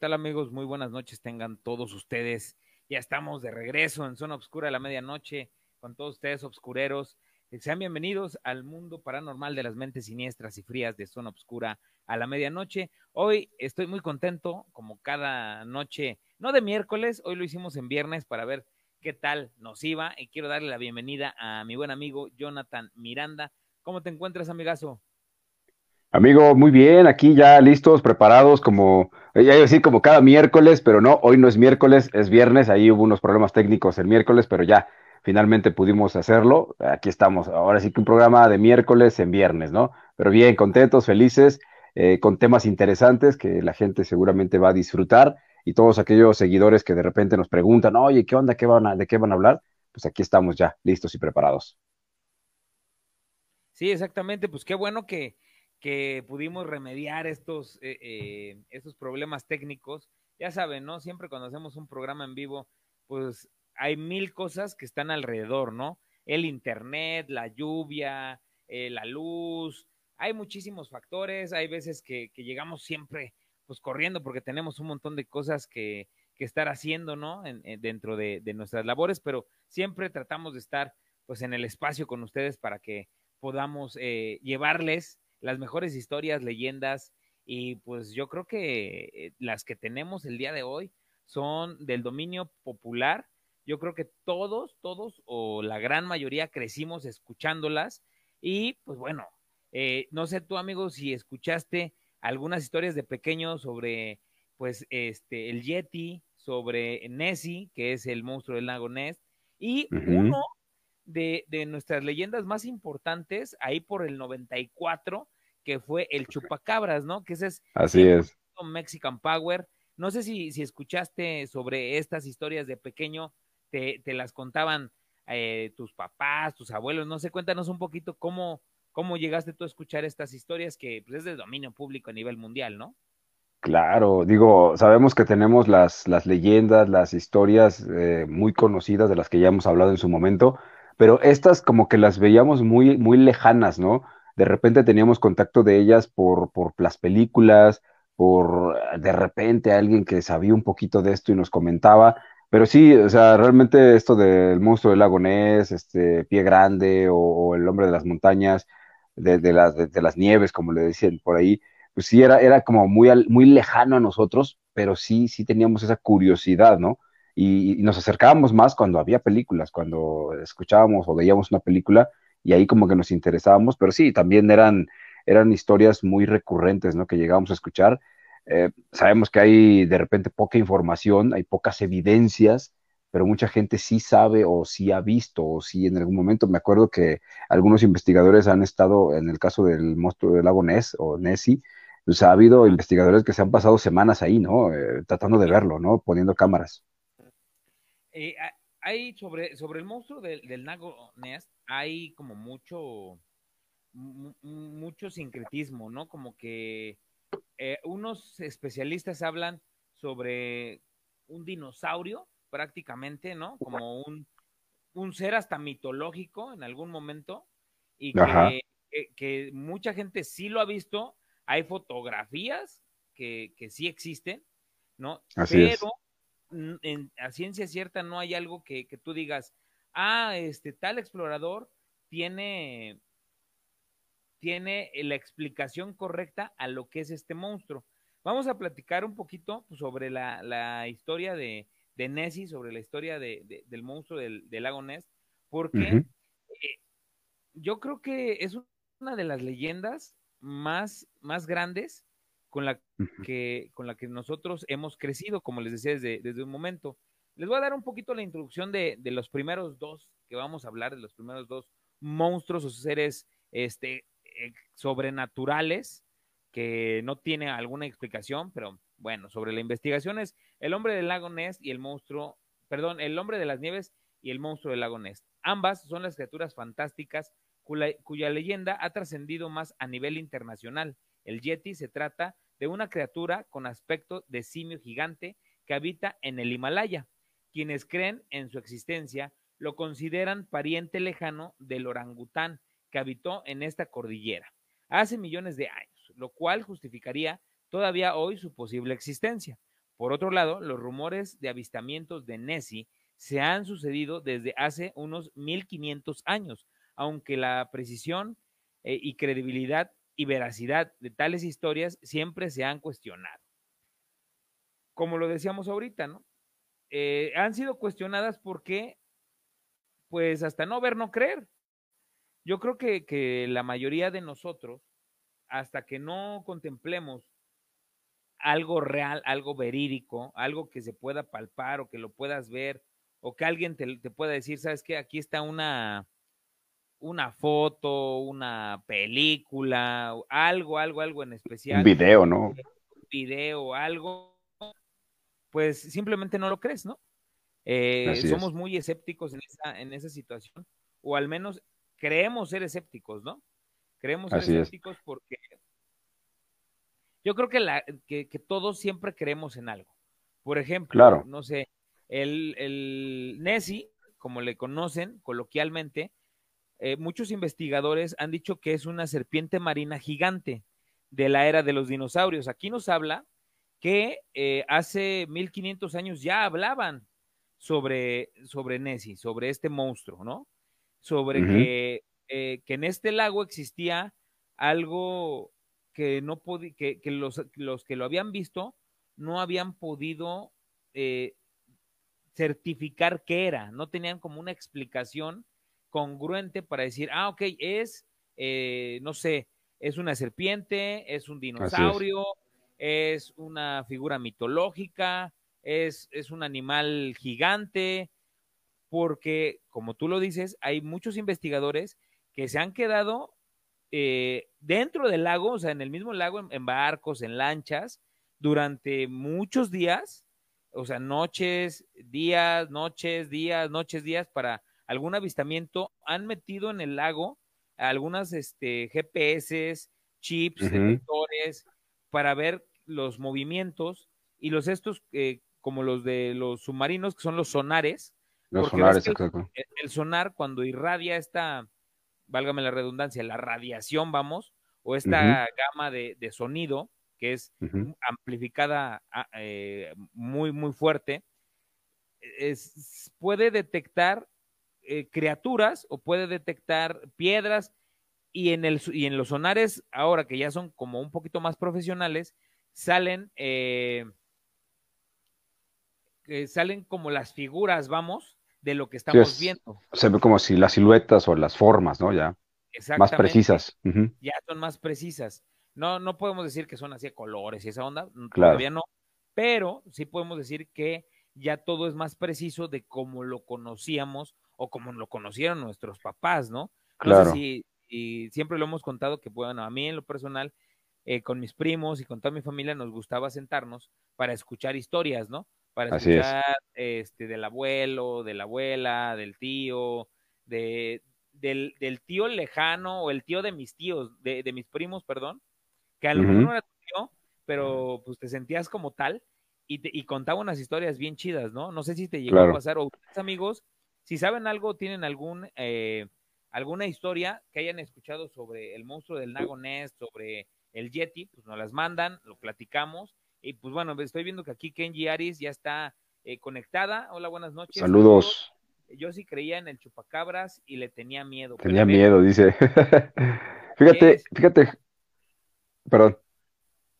¿Qué tal amigos? Muy buenas noches tengan todos ustedes. Ya estamos de regreso en Zona Obscura a la medianoche con todos ustedes obscureros. Sean bienvenidos al mundo paranormal de las mentes siniestras y frías de Zona Obscura a la medianoche. Hoy estoy muy contento, como cada noche, no de miércoles, hoy lo hicimos en viernes para ver qué tal nos iba y quiero darle la bienvenida a mi buen amigo Jonathan Miranda. ¿Cómo te encuentras, amigazo? Amigo, muy bien, aquí ya listos, preparados, como, ya iba a decir como cada miércoles, pero no, hoy no es miércoles, es viernes, ahí hubo unos problemas técnicos el miércoles, pero ya finalmente pudimos hacerlo, aquí estamos, ahora sí que un programa de miércoles en viernes, ¿no? Pero bien, contentos, felices, eh, con temas interesantes que la gente seguramente va a disfrutar y todos aquellos seguidores que de repente nos preguntan, oye, ¿qué onda? ¿Qué van a, ¿De qué van a hablar? Pues aquí estamos ya, listos y preparados. Sí, exactamente, pues qué bueno que que pudimos remediar estos, eh, eh, estos problemas técnicos. Ya saben, ¿no? Siempre cuando hacemos un programa en vivo, pues hay mil cosas que están alrededor, ¿no? El internet, la lluvia, eh, la luz, hay muchísimos factores, hay veces que, llegamos siempre pues corriendo porque tenemos un montón de cosas que, que estar haciendo, ¿no? En, en, dentro de, nuestras labores, pero siempre tratamos de estar pues en el espacio con ustedes para que podamos llevarles las mejores historias, leyendas, y pues yo creo que eh, las que tenemos el día de hoy son del dominio popular. Yo creo que todos, todos o la gran mayoría crecimos escuchándolas y pues bueno, eh, no sé tú amigo si escuchaste algunas historias de pequeños sobre pues este el Yeti, sobre Nessie, que es el monstruo del lago Ness, y uh -huh. uno de, de, nuestras leyendas más importantes, ahí por el 94, que fue el Chupacabras, ¿no? Que ese es... Así es. Mexican Power. No sé si, si escuchaste sobre estas historias de pequeño, te, te las contaban eh, tus papás, tus abuelos, no sé, cuéntanos un poquito cómo, cómo llegaste tú a escuchar estas historias que pues, es de dominio público a nivel mundial, ¿no? Claro, digo, sabemos que tenemos las, las leyendas, las historias eh, muy conocidas de las que ya hemos hablado en su momento, pero estas como que las veíamos muy, muy lejanas, ¿no? De repente teníamos contacto de ellas por, por las películas, por de repente alguien que sabía un poquito de esto y nos comentaba, pero sí, o sea, realmente esto del monstruo del lago Ness, este Pie Grande o, el hombre de las montañas, de, las, de, las nieves, como le decían por ahí, pues sí era, era como muy, muy lejano a nosotros, pero sí, sí teníamos esa curiosidad, ¿no? y, nos acercábamos más cuando había películas, cuando escuchábamos o veíamos una película y ahí como que nos interesábamos, pero sí, también eran, eran historias muy recurrentes, ¿no? Que llegábamos a escuchar. Eh, sabemos que hay de repente poca información, hay pocas evidencias, pero mucha gente sí sabe o sí ha visto o sí en algún momento, me acuerdo que algunos investigadores han estado, en el caso del monstruo del lago Ness o Nessie, pues ha habido investigadores que se han pasado semanas ahí, ¿no? Eh, tratando de verlo, ¿no? Poniendo cámaras. Eh, hay sobre, sobre el monstruo del, del lago Ness, hay como mucho, mucho sincretismo, ¿no? Como que eh, unos especialistas hablan sobre un dinosaurio, prácticamente, ¿no? Como un, un ser hasta mitológico en algún momento, y que, que, que, mucha gente sí lo ha visto, hay fotografías que, que sí existen, ¿no? Así Pero es en, a ciencia cierta no hay algo que, que, tú digas, ah, este tal explorador tiene, tiene la explicación correcta a lo que es este monstruo. Vamos a platicar un poquito sobre la, la historia de, de, Nessie, sobre la historia de, de, del monstruo del, del, lago Ness, porque uh -huh. eh, yo creo que es una de las leyendas más, más grandes con la que, con la que nosotros hemos crecido, como les decía desde, desde un momento. Les voy a dar un poquito la introducción de, de, los primeros dos que vamos a hablar, de los primeros dos monstruos o seres este, sobrenaturales que no tiene alguna explicación, pero bueno, sobre la investigación es el hombre del lago Ness y el monstruo, perdón, el hombre de las nieves y el monstruo del lago Ness. Ambas son las criaturas fantásticas cuya, cuya leyenda ha trascendido más a nivel internacional el Yeti se trata de una criatura con aspecto de simio gigante que habita en el Himalaya. Quienes creen en su existencia lo consideran pariente lejano del orangután que habitó en esta cordillera hace millones de años, lo cual justificaría todavía hoy su posible existencia. Por otro lado, los rumores de avistamientos de Nessie se han sucedido desde hace unos 1500 años, aunque la precisión eh, y credibilidad y veracidad de tales historias siempre se han cuestionado. Como lo decíamos ahorita, ¿no? Eh, han sido cuestionadas porque, pues hasta no ver, no creer. Yo creo que, que la mayoría de nosotros, hasta que no contemplemos algo real, algo verídico, algo que se pueda palpar o que lo puedas ver, o que alguien te, te pueda decir, sabes qué, aquí está una, una foto, una película, algo, algo, algo en especial. Un video, ¿no? Un video, algo, pues simplemente no lo crees, ¿no? Eh, somos muy escépticos en esa, en esa situación, o al menos creemos ser escépticos, ¿no? Creemos ser escépticos porque yo creo que, la, que, todos siempre creemos en algo. Por ejemplo, no sé, el, el Nessie, como le conocen coloquialmente, eh, muchos investigadores han dicho que es una serpiente marina gigante de la era de los dinosaurios. Aquí nos habla que eh, hace 1500 años ya hablaban sobre, sobre Nessie, sobre este monstruo, ¿no? Sobre que, eh, que, en este lago existía algo que no que, que los, los, que lo habían visto no habían podido eh, certificar qué era, no tenían como una explicación congruente para decir, ah, ok, es, eh, no sé, es una serpiente, es un dinosaurio, es. una figura mitológica, es, es un animal gigante, porque, como tú lo dices, hay muchos investigadores que se han quedado eh, dentro del lago, o sea, en el mismo lago, en, barcos, en lanchas, durante muchos días, o sea, noches, días, noches, días, noches, días, para algún avistamiento, han metido en el lago algunas este, GPS, chips, detectores, para ver los movimientos y los estos, eh, como los de los submarinos, que son los sonares. Los sonares, exacto. el, sonar, cuando irradia esta válgame la redundancia, la radiación, vamos, o esta gama de, sonido que es amplificada ah, eh, muy, muy fuerte, es, puede detectar eh, criaturas o puede detectar piedras y en, el, y en los sonares, ahora que ya son como un poquito más profesionales, salen, eh, salen como las figuras, vamos, de lo que estamos viendo. Se ve como si las siluetas o las formas, ¿no? Ya. Más precisas. Ya son más precisas. No, no podemos decir que son así de colores y esa onda, todavía no, pero sí podemos decir que ya todo es más preciso de cómo lo conocíamos o como lo conocieron nuestros papás, ¿no? Claro. si, y siempre lo hemos contado que, bueno, a mí en lo personal, eh, con mis primos y con toda mi familia nos gustaba sentarnos para escuchar historias, ¿no? para escuchar este, del abuelo, de la abuela, del tío, de, del, del, tío lejano o el tío de mis tíos, de, de mis primos, perdón, que a lo mejor no era tu tío, pero pues te sentías como tal y, te, y contaba unas historias bien chidas, ¿no? No sé si te llegó a pasar o ustedes amigos, si saben algo, tienen algún... Eh, alguna historia que hayan escuchado sobre el monstruo del lago Ness, sobre el Yeti, pues nos las mandan, lo platicamos y pues bueno, estoy viendo que aquí Kenji Aris ya está eh, conectada. Hola, buenas noches. Saludos. Yo sí creía en el chupacabras y le tenía miedo. Tenía miedo, dice. fíjate, fíjate. Perdón.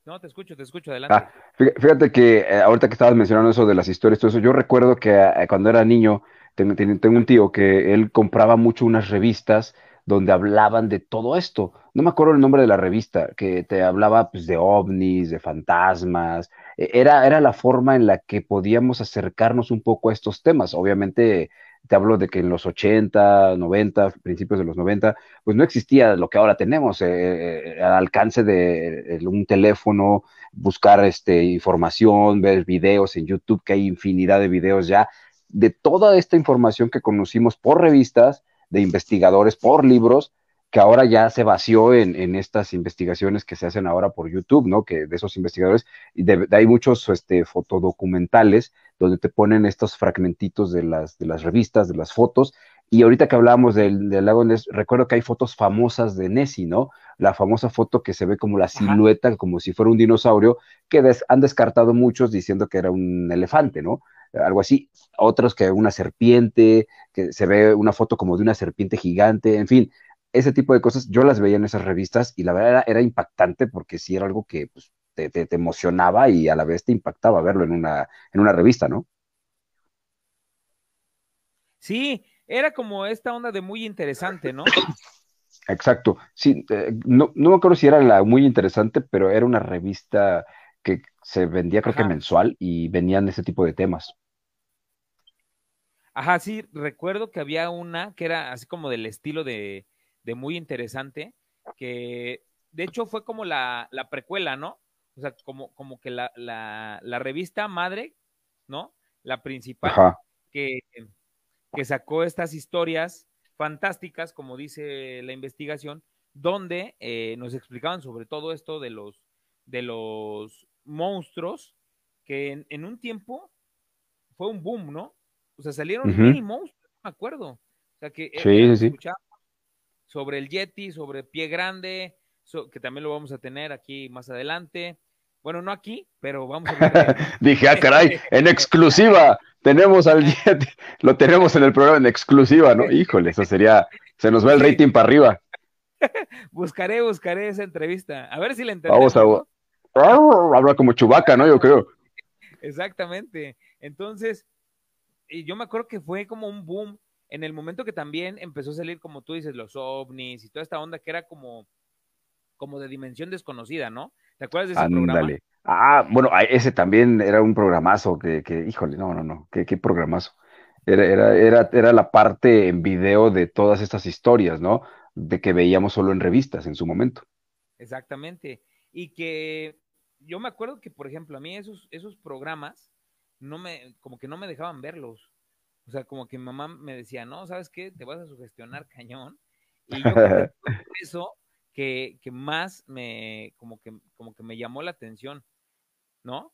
No, te escucho, te escucho, adelante. Ah, fíjate que eh, ahorita que estabas mencionando eso de las historias, todo eso, yo recuerdo que eh, cuando era niño, tengo, un tío que él compraba mucho unas revistas donde hablaban de todo esto. No me acuerdo el nombre de la revista, que te hablaba pues, de ovnis, de fantasmas. E, era, era la forma en la que podíamos acercarnos un poco a estos temas. Obviamente, te hablo de que en los 80, 90, principios de los 90, pues no existía lo que ahora tenemos, eh, eh, al alcance de un teléfono, buscar este, información, ver videos en YouTube, que hay infinidad de videos ya, de toda esta información que conocimos por revistas, de investigadores por libros, que ahora ya se vació en, estas investigaciones que se hacen ahora por YouTube, ¿no? Que de esos investigadores, y de, hay muchos este, fotodocumentales donde te ponen estos fragmentitos de las, de las revistas, de las fotos, Y ahorita que hablábamos del, del lago Ness, recuerdo que hay fotos famosas de Nessie, ¿no? La famosa foto que se ve como la silueta, como si fuera un dinosaurio, que han descartado muchos diciendo que era un elefante, ¿no? Algo así. Otros que una serpiente, que se ve una foto como de una serpiente gigante, en fin, ese tipo de cosas, yo las veía en esas revistas y la verdad era, impactante porque sí era algo que pues, te, te, emocionaba y a la vez te impactaba verlo en una, en una revista, ¿no? Sí, era como esta onda de muy interesante, ¿no? Exacto. Sí, eh, no, no me acuerdo si era la muy interesante, pero era una revista que se vendía creo que mensual y venían ese tipo de temas. Ajá, sí, recuerdo que había una que era así como del estilo de, de muy interesante, que de hecho fue como la, la precuela, ¿no? O sea, como, como que la, la, la revista madre, ¿no? La principal, que que sacó estas historias fantásticas, como dice la investigación, donde eh, nos explicaban sobre todo esto de los, de los monstruos, que en, un tiempo fue un boom, ¿no? O sea, salieron mil monstruos, no me acuerdo. O sea, que sí, sobre el Yeti, sobre Pie Grande, que también lo vamos a tener aquí más adelante. Bueno, no aquí, pero vamos a ver. Dije, ah, caray, en exclusiva. Tenemos al Yeti, lo tenemos en el programa en exclusiva, ¿no? Híjole, eso sería, se nos va el rating para arriba. buscaré, buscaré esa entrevista. A ver si la entendemos. Vamos a habla como chubaca, ¿no? Yo creo. Exactamente. Entonces, y yo me acuerdo que fue como un boom en el momento que también empezó a salir, como tú dices, los ovnis y toda esta onda que era como, como de dimensión desconocida, ¿no? ¿Te acuerdas de ese programa? Ah, bueno, ese también era un programazo que, que híjole, no, no, no, qué, qué programazo. Era, era, era, era la parte en video de todas estas historias, ¿no? De que veíamos solo en revistas en su momento. Exactamente. Y que yo me acuerdo que, por ejemplo, a mí esos, esos programas no me, como que no me dejaban verlos. O sea, como que mi mamá me decía, no, ¿sabes qué? Te vas a sugestionar cañón. Y yo eso que, que, más me, como que, como que me llamó la atención. ¿no?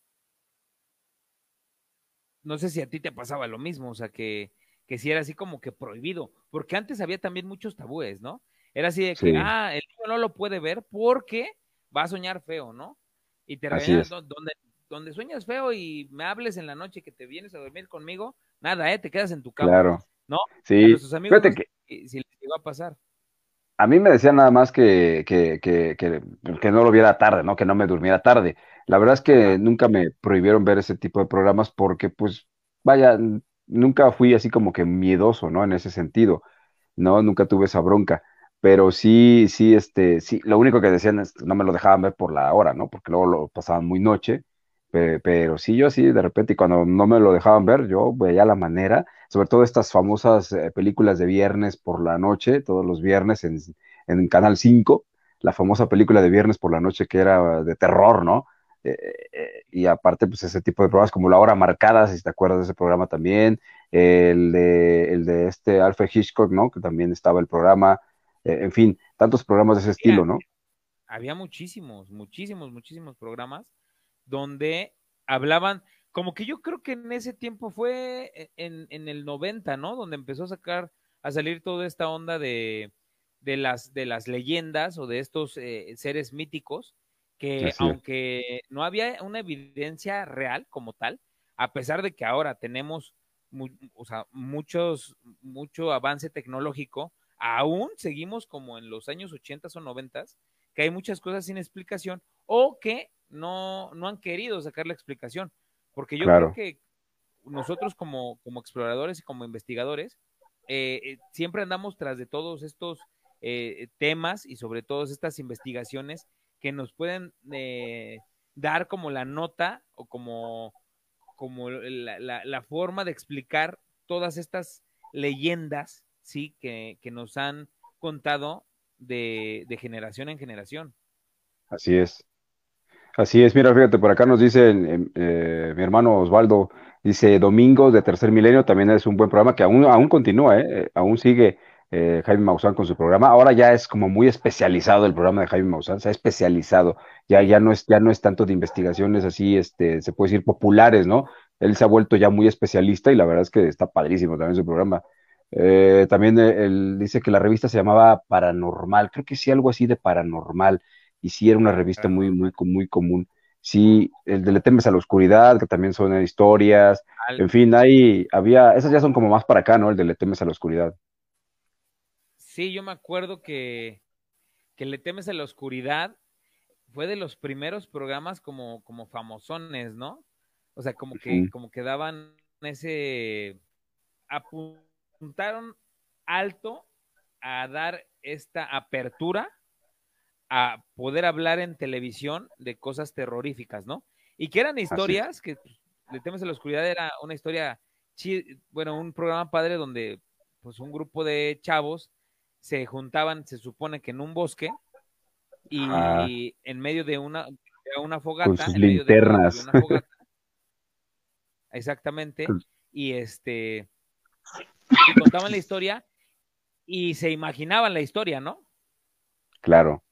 No sé si a ti te pasaba lo mismo, o sea, que, que si era así como que prohibido, porque antes había también muchos tabúes, ¿no? Era así de que, ah, el niño no lo puede ver porque va a soñar feo, ¿no? Y te regañan donde, donde sueñas feo y me hables en la noche que te vienes a dormir conmigo, nada, ¿eh? Te quedas en tu cama. Claro. ¿No? Sí. A amigos, que... si les iba a pasar. A mí me decían nada más que, que, que, que, no lo viera tarde, ¿no? Que no me durmiera tarde. La verdad es que nunca me prohibieron ver ese tipo de programas porque, pues, vaya, nunca fui así como que miedoso, ¿no? En ese sentido, ¿no? Nunca tuve esa bronca. Pero sí, sí, este, sí, lo único que decían es que no me lo dejaban ver por la hora, ¿no? Porque luego lo pasaban muy noche. Pero, sí, yo sí, de repente, cuando no me lo dejaban ver, yo veía la manera, sobre todo estas famosas eh, películas de viernes por la noche, todos los viernes en, en Canal 5, la famosa película de viernes por la noche que era de terror, ¿no? Eh, y aparte, pues ese tipo de programas como La Hora Marcada, si te acuerdas de ese programa también, el de, el de este Alfred Hitchcock, ¿no? Que también estaba el programa, eh, en fin, tantos programas de ese estilo, ¿no? Había muchísimos, muchísimos, muchísimos programas donde hablaban, como que yo creo que en ese tiempo fue e, en, en el 90, ¿no? Donde empezó a sacar, a salir toda esta onda de, de, las, de las leyendas o de estos eh, seres míticos que aunque no había una evidencia real como tal, a pesar de que ahora tenemos o sea, muchos, mucho avance tecnológico, aún seguimos como en los años 80 o 90, que hay muchas cosas sin explicación o que no, no han querido sacar la explicación. Porque yo creo que nosotros como, como exploradores y como investigadores, eh, eh, siempre andamos tras de todos estos eh, temas y sobre todo estas investigaciones que nos pueden eh, dar como la nota o como, como la, la, forma de explicar todas estas leyendas, ¿sí? Que, que nos han contado de, de, generación en generación. Así es. Así es, mira, fíjate, por acá nos dice eh, mi hermano Osvaldo, dice Domingos de Tercer Milenio, también es un buen programa que aún, aún continúa, ¿eh? aún sigue eh, Jaime Maussan con su programa. Ahora ya es como muy especializado el programa de Jaime Maussan, se ha especializado. Ya, ya, no es, ya no es tanto de investigaciones así, este, se puede decir populares, ¿no? Él se ha vuelto ya muy especialista y la verdad es que está padrísimo también su programa. Eh, también él dice que la revista se llamaba Paranormal, creo que sí, algo así de Paranormal, y sí era una revista muy, muy, muy común. Sí, el de Le temes a la oscuridad, que también son historias, en fin, ahí había, esas ya son como más para acá, ¿no? El de Le temes a la oscuridad. Sí, yo me acuerdo que, que Le temes a la oscuridad fue de los primeros programas como, como famosones, ¿no? O sea, como que, como que daban ese apuntaron alto a dar esta apertura a poder hablar en televisión de cosas terroríficas, ¿no? Y que eran historias, que de temas de la oscuridad era una historia, bueno, un programa padre donde pues un grupo de chavos se juntaban, se supone que en un bosque, y en medio de una, una fogata, en medio de una, fogata, exactamente, y este y contaban la historia y se imaginaban la historia, ¿no? Claro.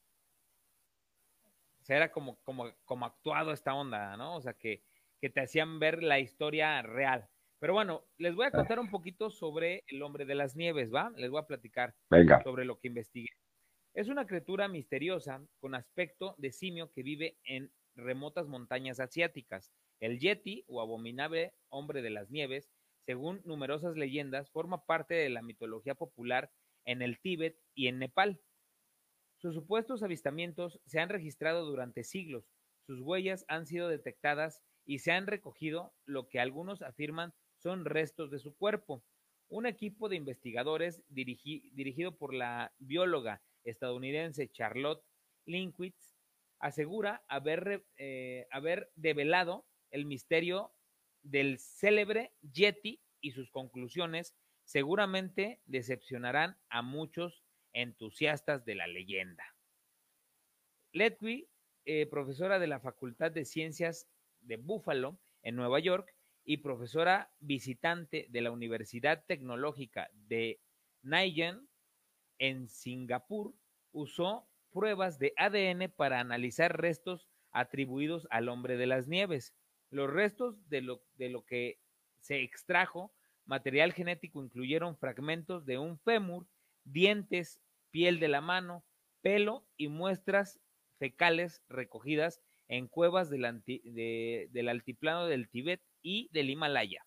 O sea, era como, como, como actuado esta onda, ¿no? O sea, que, que te hacían ver la historia real. Pero bueno, les voy a contar un poquito sobre el hombre de las nieves, ¿va? Les voy a platicar sobre lo que investigué. Es una criatura misteriosa con aspecto de simio que vive en remotas montañas asiáticas. El Yeti, o abominable hombre de las nieves, según numerosas leyendas, forma parte de la mitología popular en el Tíbet y en Nepal. Sus supuestos avistamientos se han registrado durante siglos, sus huellas han sido detectadas y se han recogido lo que algunos afirman son restos de su cuerpo. Un equipo de investigadores dirigido por la bióloga estadounidense Charlotte Linkwitz asegura haber, eh, haber develado el misterio del célebre Yeti y sus conclusiones seguramente decepcionarán a muchos entusiastas de la leyenda. Letwy, eh, profesora de la Facultad de Ciencias de Buffalo en Nueva York y profesora visitante de la Universidad Tecnológica de Nanyang en Singapur, usó pruebas de ADN para analizar restos atribuidos al hombre de las nieves. Los restos de lo, de lo que se extrajo, material genético, incluyeron fragmentos de un fémur, dientes, piel de la mano, pelo y muestras fecales recogidas en cuevas del, del altiplano del Tíbet y del Himalaya.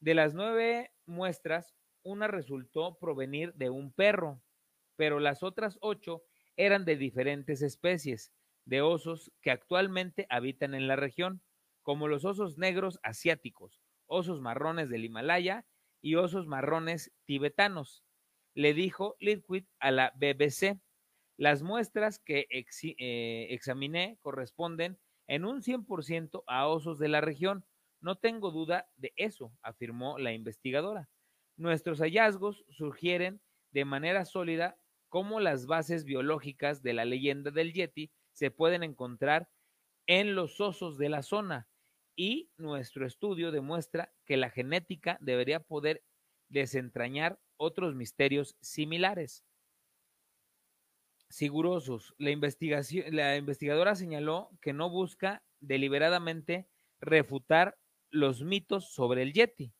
De las nueve muestras, una resultó provenir de un perro, pero las otras ocho eran de diferentes especies de osos que actualmente habitan en la región como los osos negros asiáticos, osos marrones del Himalaya y osos marrones tibetanos. Le dijo Litquid a la BBC, las muestras que eh, examiné corresponden en un 100% a osos de la región. No tengo duda de eso, afirmó la investigadora. Nuestros hallazgos sugieren de manera sólida cómo las bases biológicas de la leyenda del Yeti se pueden encontrar en los osos de la zona, y nuestro estudio demuestra que la genética debería poder desentrañar otros misterios similares. Sigurosos, la, la investigadora señaló que no busca deliberadamente refutar los mitos sobre el Yeti.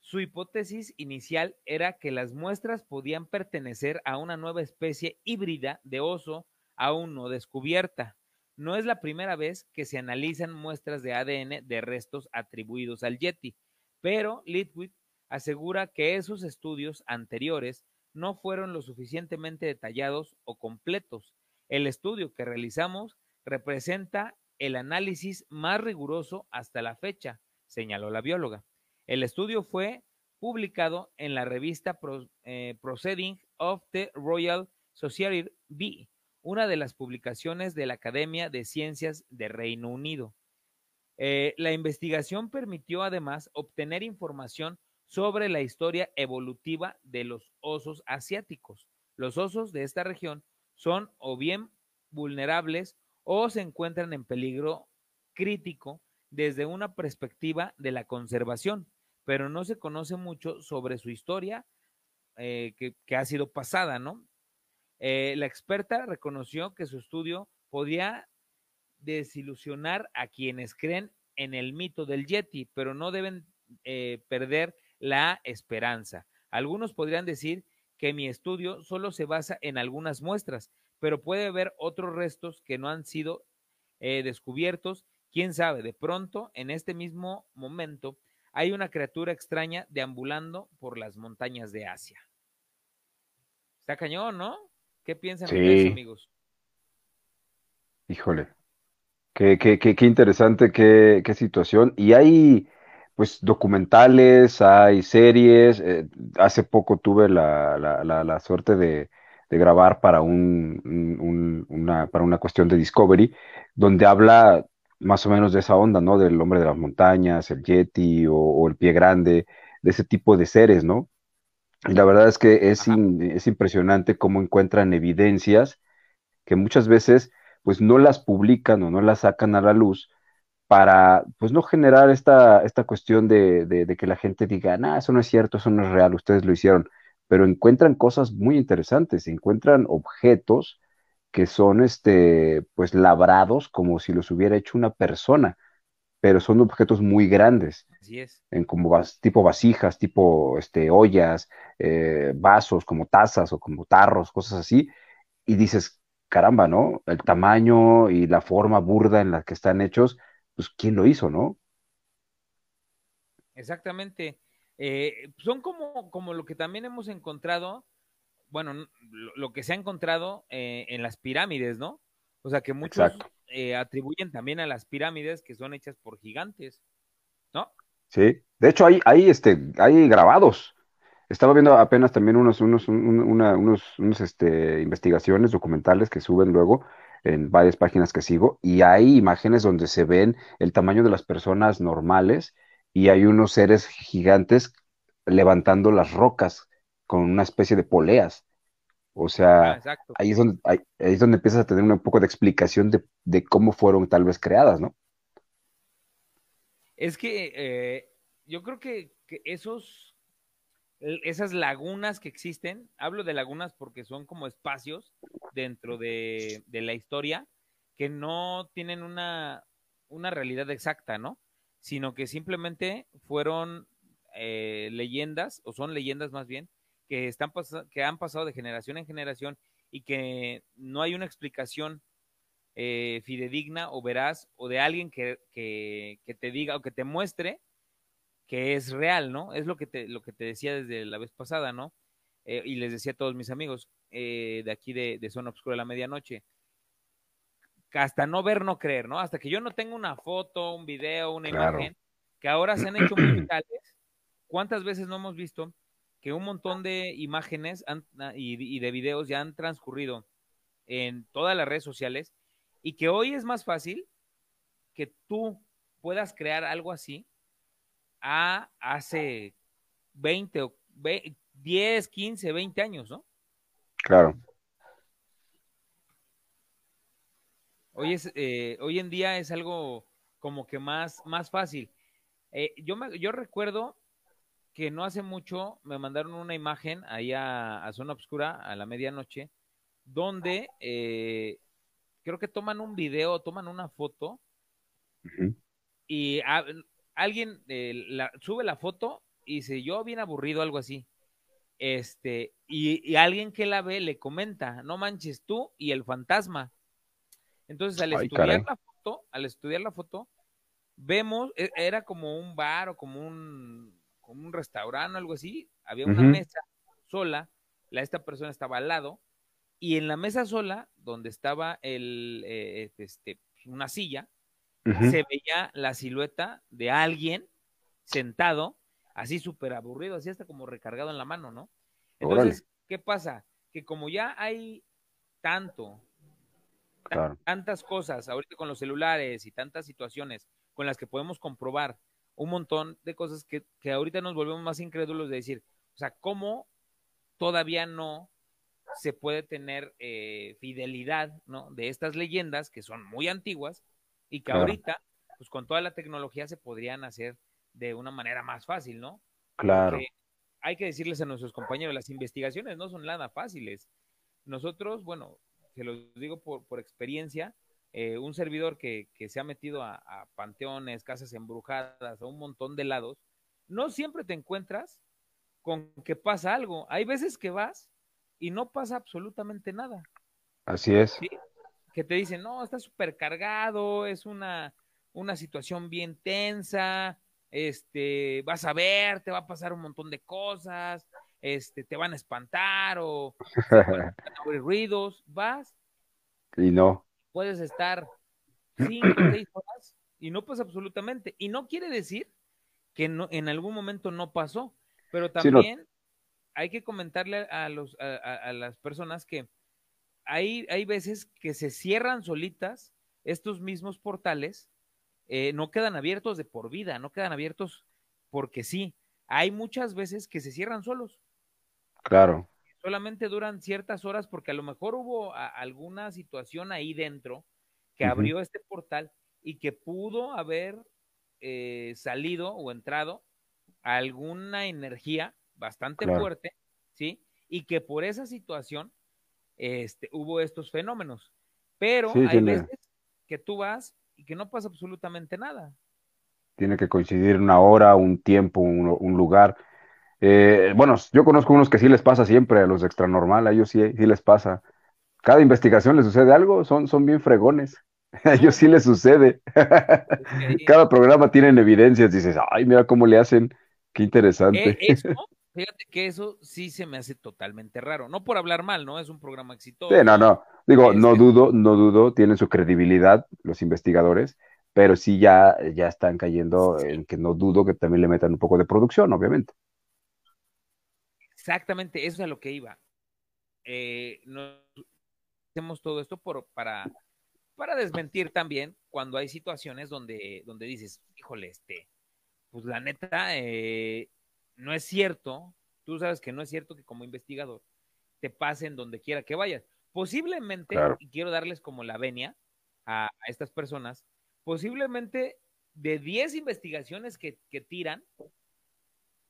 Su hipótesis inicial era que las muestras podían pertenecer a una nueva especie híbrida de oso aún no descubierta. No es la primera vez que se analizan muestras de ADN de restos atribuidos al Yeti, pero Litwit asegura que esos estudios anteriores no fueron lo suficientemente detallados o completos. El estudio que realizamos representa el análisis más riguroso hasta la fecha, señaló la bióloga. El estudio fue publicado en la revista eh, Proceeding of the Royal Society B una de las publicaciones de la Academia de Ciencias de Reino Unido. Eh, la investigación permitió además obtener información sobre la historia evolutiva de los osos asiáticos. Los osos de esta región son o bien vulnerables o se encuentran en peligro crítico desde una perspectiva de la conservación, pero no se conoce mucho sobre su historia eh, que, que, ha sido pasada, ¿no? Eh, la experta reconoció que su estudio podía desilusionar a quienes creen en el mito del Yeti, pero no deben eh, perder la esperanza. Algunos podrían decir que mi estudio solo se basa en algunas muestras, pero puede haber otros restos que no han sido eh, descubiertos. Quién sabe, de pronto, en este mismo momento, hay una criatura extraña deambulando por las montañas de Asia. Está cañón, ¿no? ¿Qué piensan ustedes, amigos? Híjole, qué, qué, qué, qué interesante, qué, qué situación. Y hay, pues documentales, hay series. Eh, hace poco tuve la, la, la, suerte de, de, grabar para, un, una, para una cuestión de Discovery, donde habla más o menos de esa onda, ¿no? Del hombre de las montañas, el Yeti o, el pie grande, de ese tipo de seres, ¿no? Y la verdad es que es, es impresionante cómo encuentran evidencias que muchas veces pues no las publican o no las sacan a la luz para pues no generar esta, esta cuestión de, que la gente diga, no, eso no es cierto, eso no es real, ustedes lo hicieron, pero encuentran cosas muy interesantes, encuentran objetos que son este, pues labrados como si los hubiera hecho una persona, pero son objetos muy grandes. Así es. En como tipo vasijas, tipo este, ollas, eh, vasos, como tazas o como tarros, cosas así. Y dices, caramba, ¿no? El tamaño y la forma burda en la que están hechos, pues quién lo hizo, ¿no? Exactamente. Eh, son como, como lo que también hemos encontrado, bueno, lo, que se ha encontrado eh, en las pirámides, ¿no? O sea, que muchos eh, atribuyen también a las pirámides que son hechas por gigantes, ¿no? Sí, de hecho hay, este, hay grabados. Estaba viendo apenas también unos, unos, unos, unos este, investigaciones documentales que suben luego en varias páginas que sigo, y hay imágenes donde se ven el tamaño de las personas normales y hay unos seres gigantes levantando las rocas con una especie de poleas. O sea, ah, ahí, es donde, ahí, es donde empiezas a tener un poco de explicación de, cómo fueron tal vez creadas, ¿no? Es que eh, yo creo que, que esos esas lagunas que existen, hablo de lagunas porque son como espacios dentro de, la historia que no tienen una, una, realidad exacta, ¿no? Sino que simplemente fueron eh, leyendas, o son leyendas más bien, que, están que han pasado de generación en generación y que no hay una explicación eh, fidedigna o veraz o de alguien que, que, que te diga o que te muestre que es real, ¿no? Es lo que te, lo que te decía desde la vez pasada, ¿no? Eh, y les decía a todos mis amigos eh, de aquí de, Zona Obscura de la Medianoche, hasta no ver, no creer, ¿no? Hasta que yo no tenga una foto, un video, una imagen, que ahora se han hecho muy virales, ¿cuántas veces no hemos visto que un montón de imágenes ah, y, y de videos ya han transcurrido en todas las redes sociales y que hoy es más fácil que tú puedas crear algo así a hace 20 o 10, 15, 20 años, ¿no? Claro. Hoy, es, eh, hoy en día es algo como que más, más fácil. Eh, yo, me, yo recuerdo que no hace mucho me mandaron una imagen ahí a, Zona Obscura a la medianoche, donde eh, creo que toman un video, toman una foto y alguien eh, la, sube la foto y dice, yo bien aburrido, algo así. Este, y, alguien que la ve le comenta, no manches tú y el fantasma. Entonces, al estudiar la foto, al estudiar la foto, vemos, e, era como un bar o como un, como un restaurante o algo así, había una mesa sola, la, esta persona estaba al lado, y en la mesa sola, donde estaba el, eh, este, una silla, se veía la silueta de alguien sentado, así súper aburrido, así hasta como recargado en la mano, ¿no? Entonces, ¿qué pasa? Que como ya hay tanto, tantas cosas, ahorita con los celulares y tantas situaciones con las que podemos comprobar un montón de cosas que, que ahorita nos volvemos más incrédulos de decir, o sea, ¿cómo todavía no se puede tener eh, fidelidad, ¿no? De estas leyendas que son muy antiguas y que ahorita, pues con toda la tecnología se podrían hacer de una manera más fácil, ¿no? Claro. hay que decirles a nuestros compañeros, las investigaciones no son nada fáciles. Nosotros, bueno, se los digo por, por experiencia, eh, un servidor que, que, se ha metido a, a, panteones, casas embrujadas, a un montón de lados, no siempre te encuentras con que pasa algo. Hay veces que vas y no pasa absolutamente nada. Así es. Que te dicen, no, está súper cargado, es una, una situación bien tensa, este, vas a ver, te va a pasar un montón de cosas, este, te van a espantar o van a ruidos, vas. Y no. Puedes estar cinco, seis horas y no pasa absolutamente. Y no quiere decir que no, en algún momento no pasó, pero también hay que comentarle a, los, a, las personas que hay, hay veces que se cierran solitas estos mismos portales, eh, no quedan abiertos de por vida, no quedan abiertos porque sí. Hay muchas veces que se cierran solos. Claro. Solamente duran ciertas horas porque a lo mejor hubo alguna situación ahí dentro que abrió este portal y que pudo haber eh, salido o entrado alguna energía bastante fuerte, ¿sí? Y que por esa situación este, hubo estos fenómenos. Pero hay veces que tú vas y que no pasa absolutamente nada. Tiene que coincidir una hora, un tiempo, un, lugar. Eh, bueno, yo conozco unos que sí les pasa siempre, a los extranormal, a ellos sí, sí les pasa. Cada investigación les sucede algo, son, son bien fregones. A ellos sí les sucede. Cada programa tienen evidencias, dices, ay, mira cómo le hacen, qué interesante. Eh, eso, fíjate que eso sí se me hace totalmente raro. No por hablar mal, ¿no? Es un programa exitoso. Sí, no, no. Digo, no este dudo, no dudo, tienen su credibilidad los investigadores, pero sí ya, ya están cayendo en que no dudo que también le metan un poco de producción, obviamente. Exactamente, eso es a lo que iba. Eh, hacemos todo esto por, para para desmentir también cuando hay situaciones donde, donde dices, híjole, este, pues la neta, eh, no es cierto, tú sabes que no es cierto que como investigador te pasen donde quiera que vayas. Posiblemente, y quiero darles como la venia a, estas personas, posiblemente de 10 investigaciones que, que tiran,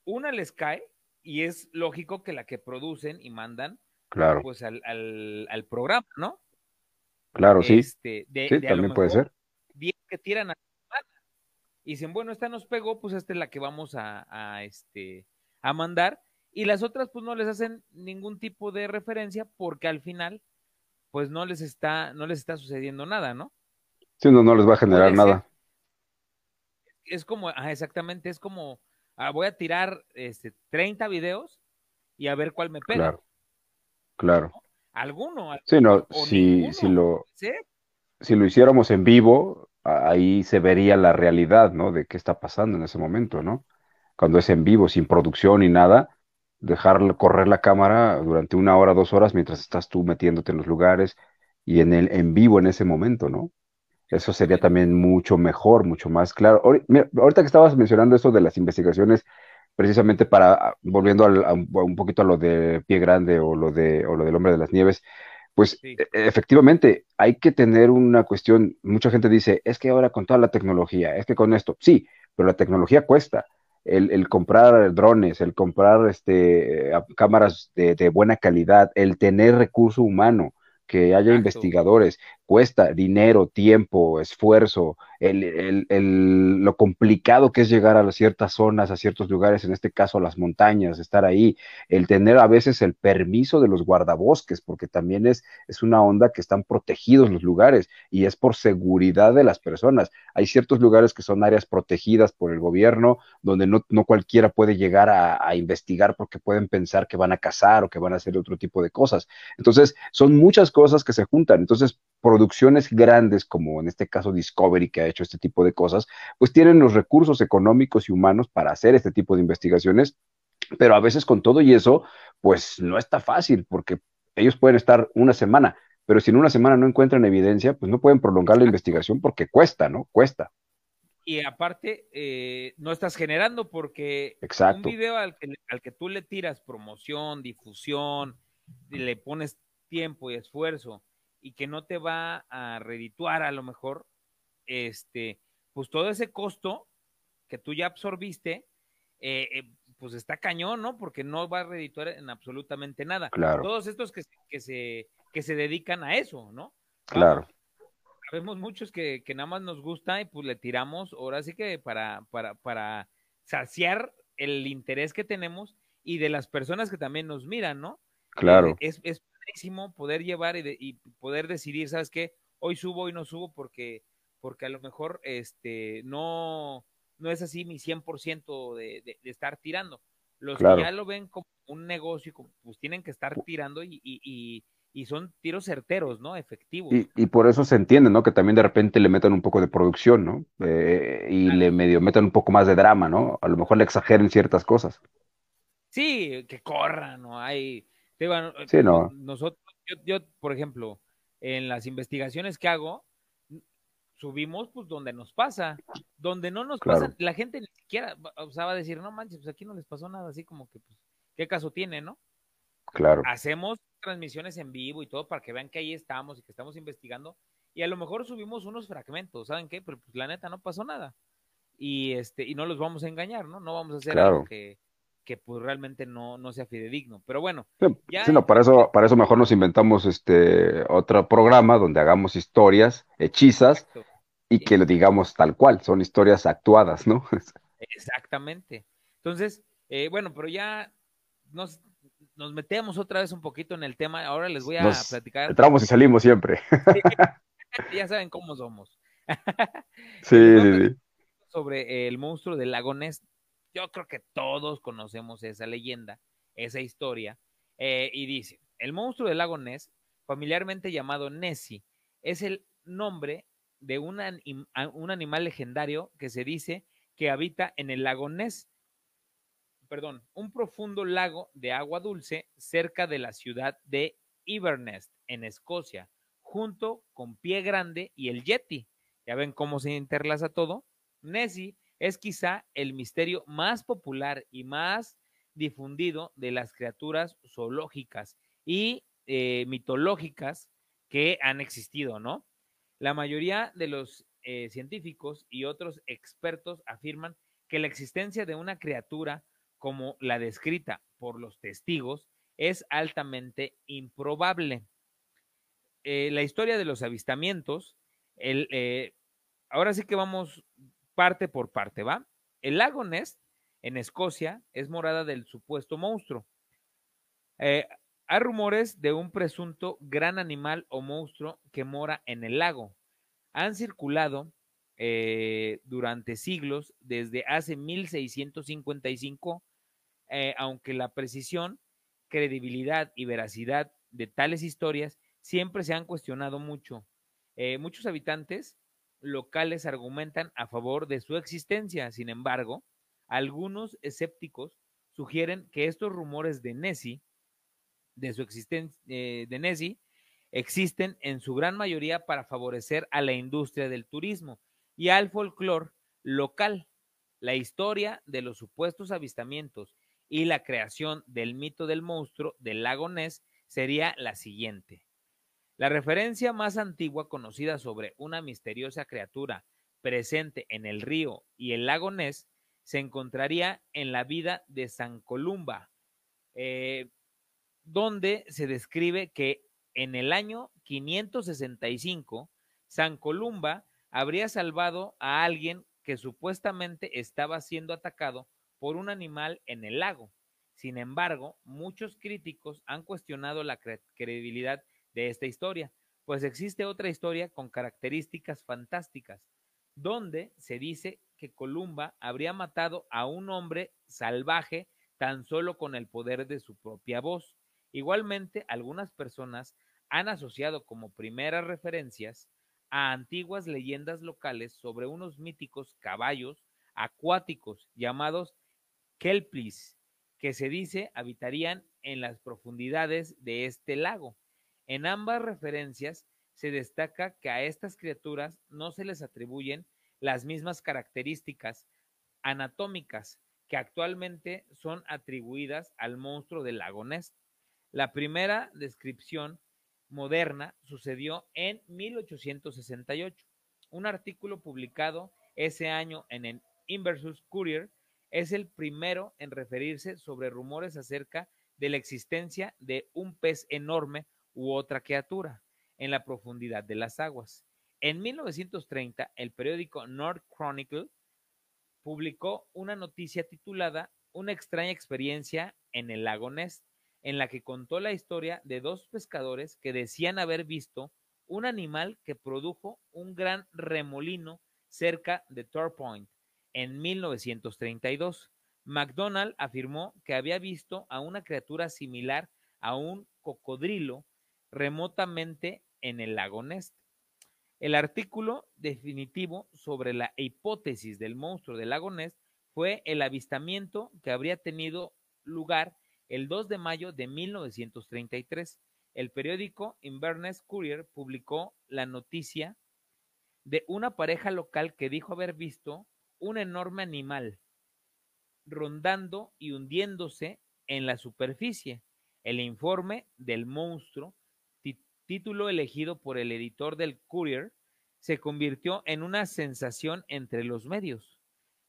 una les cae y es lógico que la que producen y mandan claro. pues al, al, al programa, ¿no? Claro, sí. Este, sí, también puede ser. Bien que tiran a y dicen, bueno, esta nos pegó, pues esta es la que vamos a, este, a mandar. Y las otras, pues no les hacen ningún tipo de referencia porque al final, pues no les está, no les está sucediendo nada, ¿no? Sí, no, no les va a generar nada. Es como, exactamente, es como, ah, voy a tirar este, 30 videos y a ver cuál me pega. Claro, claro alguno. Sí, no, si, si, lo, si lo hiciéramos en vivo, ahí se vería la realidad, ¿no? De qué está pasando en ese momento, ¿no? Cuando es en vivo, sin producción ni nada, dejar correr la cámara durante una hora, dos horas, mientras estás tú metiéndote en los lugares y en el en vivo en ese momento, ¿no? Eso sería también mucho mejor, mucho más claro. ahorita que estabas mencionando eso de las investigaciones precisamente para, ah, volviendo a, un poquito a lo de Pie Grande o lo, de, o lo del Hombre de las Nieves, pues e, efectivamente hay que tener una cuestión, mucha gente dice, es que ahora con toda la tecnología, es que con esto, sí, pero la tecnología cuesta. El, comprar drones, el comprar este, cámaras de, de, buena calidad, el tener recurso humano, que haya investigadores, cuesta dinero, tiempo, esfuerzo, el, lo complicado que es llegar a ciertas zonas, a ciertos lugares, en este caso a las montañas, estar ahí, el tener a veces el permiso de los guardabosques, porque también es, es una onda que están protegidos los lugares y es por seguridad de las personas. Hay ciertos lugares que son áreas protegidas por el gobierno, donde no, no cualquiera puede llegar a, a investigar porque pueden pensar que van a cazar o que van a hacer otro tipo de cosas. Entonces, son muchas cosas que se juntan. Entonces, producciones grandes, como en este caso Discovery, que ha hecho este tipo de cosas, pues tienen los recursos económicos y humanos para hacer este tipo de investigaciones, pero a veces con todo y eso, pues no está fácil, porque ellos pueden estar una semana, pero si en una semana no encuentran evidencia, pues no pueden prolongar la investigación porque cuesta, ¿no? Cuesta. Y aparte, eh, no estás generando porque Exacto. un video al que, al que tú le tiras promoción, difusión, le pones tiempo y esfuerzo y que no te va a redituar a lo mejor, este, pues todo ese costo que tú ya absorbiste, eh, eh, pues está cañón, ¿no? Porque no va a redituar en absolutamente nada. Claro. Todos estos que, que, se, que se dedican a eso, ¿no? Claro. Sabemos muchos que, que, nada más nos gusta y pues le tiramos, ahora sí que para, para, para saciar el interés que tenemos y de las personas que también nos miran, ¿no? Claro. Es, es padrísimo poder llevar y, y, poder decidir, ¿sabes qué? Hoy subo, hoy no subo porque, porque a lo mejor este, no, no es así mi 100% de, de, de estar tirando. Los Claro. que ya lo ven como un negocio, pues tienen que estar tirando y, y, y, y son tiros certeros, ¿no? Efectivos. Y, y por eso se entiende, ¿no? Que también de repente le metan un poco de producción, ¿no? Eh, y le medio metan un poco más de drama, ¿no? A lo mejor le exageren ciertas cosas. Sí, que corran, ¿no? Hay, Sí, no. nosotros, yo, yo, por ejemplo, en las investigaciones que hago, subimos pues donde nos pasa, donde no nos Claro. pasa, la gente ni siquiera, o sea, va a decir, no manches, pues aquí no les pasó nada, así como que, pues, ¿qué caso tiene, no? Claro. Hacemos transmisiones en vivo y todo para que vean que ahí estamos y que estamos investigando, y a lo mejor subimos unos fragmentos, ¿saben qué? Pero pues la neta no pasó nada, y este, y no los vamos a engañar, ¿no? No vamos a hacer Claro. algo que, que pues realmente no, no sea fidedigno, pero bueno, Sí, Ya sí, no, para eso, para eso mejor nos inventamos este otro programa donde hagamos historias hechizas exacto. y que lo digamos tal cual, son historias actuadas, ¿no? Exactamente. Entonces, eh, bueno, pero ya nos, nos metemos otra vez un poquito en el tema. Ahora les voy a Nos platicar. entramos y salimos siempre. Ya saben cómo somos. Sí, sí, sí. Sobre el monstruo del lago Ness. Yo creo que todos conocemos esa leyenda, esa historia. Eh, y dice, el monstruo del lago Ness, familiarmente llamado Nessie, es el nombre de un, un animal legendario que se dice que habita en el lago Ness, perdón, un profundo lago de agua dulce cerca de la ciudad de Inverness, en Escocia, junto con Pie Grande y el Yeti. Ya ven cómo se interlaza todo. Nessie es quizá el misterio más popular y más difundido de las criaturas zoológicas y eh, mitológicas que han existido, ¿no? La mayoría de los eh, científicos y otros expertos afirman que la existencia de una criatura como la descrita por los testigos es altamente improbable. Eh, la historia de los avistamientos, el, ahora sí que vamos parte por parte, ¿va? El lago Ness en Escocia es morada del supuesto monstruo. Eh, hay rumores de un presunto gran animal o monstruo que mora en el lago. Han circulado eh, durante siglos, desde hace 1655, eh, aunque la precisión, credibilidad y veracidad de tales historias siempre se han cuestionado mucho. Muchos habitantes locales argumentan a favor de su existencia, sin embargo, algunos escépticos sugieren que estos rumores de Nessie, de su eh, de Nessie, existen en su gran mayoría para favorecer a la industria del turismo y al folclore local. La historia de los supuestos avistamientos y la creación del mito del monstruo del lago Ness sería la siguiente. La referencia más antigua conocida sobre una misteriosa criatura presente en el río y el lago Ness se encontraría en la vida de San Columba, eh, donde se describe que en el año 565 San Columba habría salvado a alguien que supuestamente estaba siendo atacado por un animal en el lago. Sin embargo, muchos críticos han cuestionado la cre credibilidad de esta historia, pues existe otra historia con características fantásticas, donde se dice que Columba habría matado a un hombre salvaje tan solo con el poder de su propia voz. Igualmente, algunas personas han asociado como primeras referencias a antiguas leyendas locales sobre unos míticos caballos acuáticos llamados kelpis, que se dice habitarían en las profundidades de este lago. En ambas referencias se destaca que a estas criaturas no se les atribuyen las mismas características anatómicas que actualmente son atribuidas al monstruo del lago Ness. La primera descripción moderna sucedió en 1868. Un artículo publicado ese año en el Inversus Courier es el primero en referirse sobre rumores acerca de la existencia de un pez enorme u otra criatura en la profundidad de las aguas. En 1930, el periódico North Chronicle publicó una noticia titulada una extraña experiencia en el lago Ness, en la que contó la historia de dos pescadores que decían haber visto un animal que produjo un gran remolino cerca de Tor Point en 1932. McDonald afirmó que había visto a una criatura similar a un cocodrilo remotamente en el lago Ness. El artículo definitivo sobre la hipótesis del monstruo del lago Ness fue el avistamiento que habría tenido lugar el 2 de mayo de 1933. El periódico Inverness Courier publicó la noticia de una pareja local que dijo haber visto un enorme animal rondando y hundiéndose en la superficie. El informe del monstruo título elegido por el editor del Courier, se convirtió en una sensación entre los medios.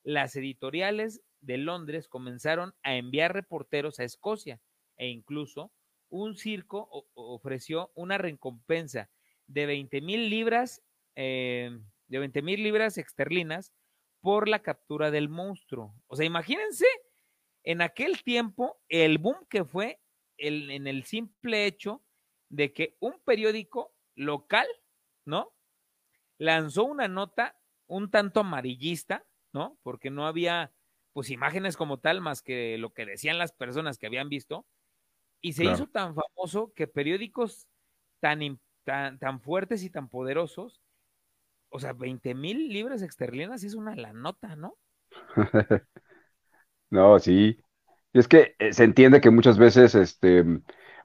Las editoriales de Londres comenzaron a enviar reporteros a Escocia e incluso un circo ofreció una recompensa de 20 mil libras, eh, de 20 mil libras esterlinas por la captura del monstruo. O sea, imagínense en aquel tiempo el boom que fue en el simple hecho de que un periódico local, ¿no? Lanzó una nota un tanto amarillista, ¿no? Porque no había, pues, imágenes como tal, más que lo que decían las personas que habían visto. Y se hizo tan famoso que periódicos tan, tan, tan fuertes y tan poderosos, o sea, 20 mil libras esterlinas es una la nota, ¿no? no, sí. Y es que eh, se entiende que muchas veces, este,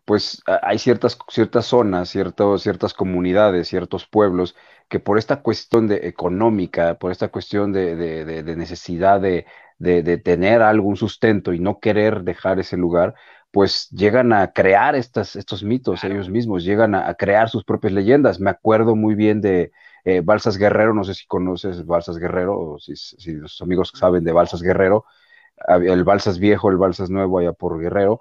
pues hay ciertas, ciertas zonas, ciertas comunidades, ciertos pueblos que por esta cuestión de económica, por esta cuestión de, de, necesidad de, de, tener algún sustento y no querer dejar ese lugar, pues llegan a crear estas, estos mitos ellos mismos, llegan a, crear sus propias leyendas. Me acuerdo muy bien de eh, Balsas Guerrero, no sé si conoces Balsas Guerrero o si, si los amigos saben de Balsas Guerrero, el Balsas Viejo, el Balsas Nuevo allá por Guerrero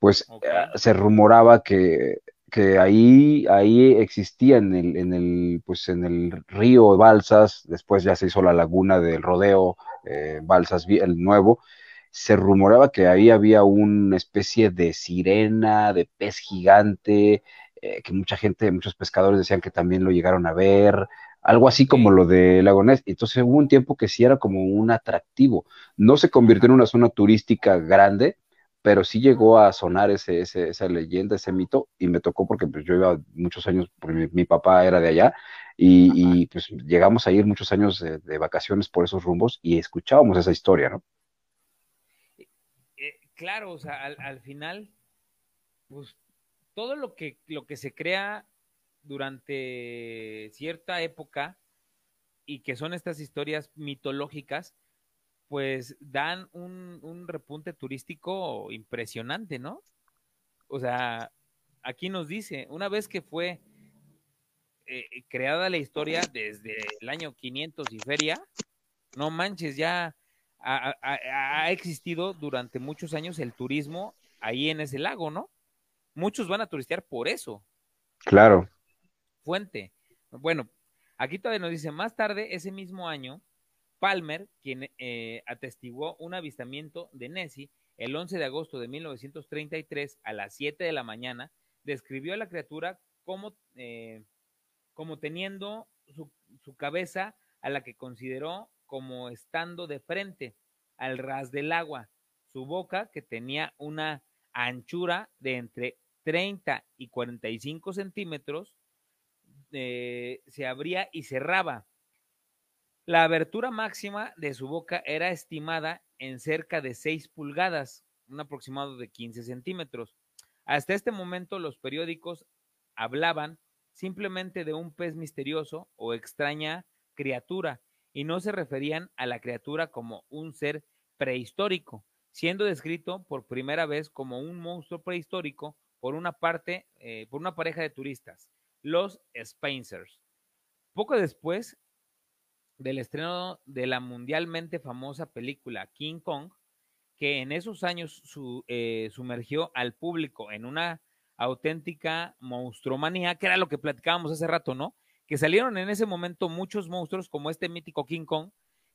pues eh, se rumoraba que, que, ahí, ahí existía en el, en el, pues en el río Balsas, después ya se hizo la laguna del rodeo, eh, Balsas el nuevo, se rumoraba que ahí había una especie de sirena, de pez gigante, eh, que mucha gente, muchos pescadores decían que también lo llegaron a ver, algo así como lo de Lagonés. Entonces hubo un tiempo que sí era como un atractivo. No se convirtió en una zona turística grande, pero sí llegó a sonar ese, esa leyenda, ese mito, y me tocó porque pues, yo iba muchos años, porque mi, papá era de allá, y, pues llegamos a ir muchos años de, vacaciones por esos rumbos y escuchábamos esa historia, ¿no? Eh, claro, o sea, al, final, pues todo lo que, lo que se crea durante cierta época y que son estas historias mitológicas, pues dan un, repunte turístico impresionante, ¿no? O sea, aquí nos dice, una vez que fue eh, creada la historia desde el año 500 y feria, no manches, ya ha, ha, existido durante muchos años el turismo ahí en ese lago, ¿no? Muchos van a turistear por eso. Claro. Fuente. Bueno, aquí todavía nos dice, más tarde, ese mismo año, Palmer, quien eh, atestiguó un avistamiento de Nessie el 11 de agosto de 1933 a las 7 de la mañana, describió a la criatura como, eh, como teniendo su, cabeza a la que consideró como estando de frente al ras del agua, su boca que tenía una anchura de entre 30 y 45 centímetros, eh, se abría y cerraba la abertura máxima de su boca era estimada en cerca de 6 pulgadas, un aproximado de 15 centímetros. Hasta este momento los periódicos hablaban simplemente de un pez misterioso o extraña criatura y no se referían a la criatura como un ser prehistórico, siendo descrito por primera vez como un monstruo prehistórico por una parte, eh, por una pareja de turistas, los Spencers. Poco después, del estreno de la mundialmente famosa película King Kong, que en esos años eh, sumergió al público en una auténtica monstruomanía, que era lo que platicábamos hace rato, ¿no? Que salieron en ese momento muchos monstruos como este mítico King Kong,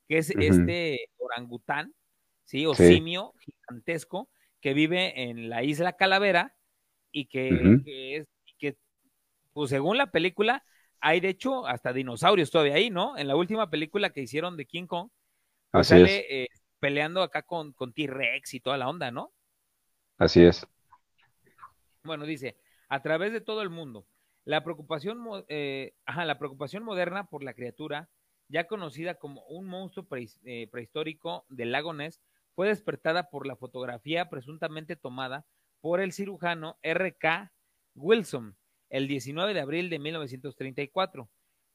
que es este orangután, ¿sí? O simio gigantesco que vive en la isla Calavera y que, es, que, pues según la película, hay de hecho hasta dinosaurios todavía ahí, ¿no? En la última película que hicieron de King Kong, pues sale eh, peleando acá con, con T-Rex y toda la onda, ¿no? Así es. Bueno, dice, a través de todo el mundo, la preocupación, eh, la preocupación moderna por la criatura, ya conocida como un monstruo eh, prehistórico del lago Ness, fue despertada por la fotografía presuntamente tomada por el cirujano R.K. Wilson el 19 de abril de 1934,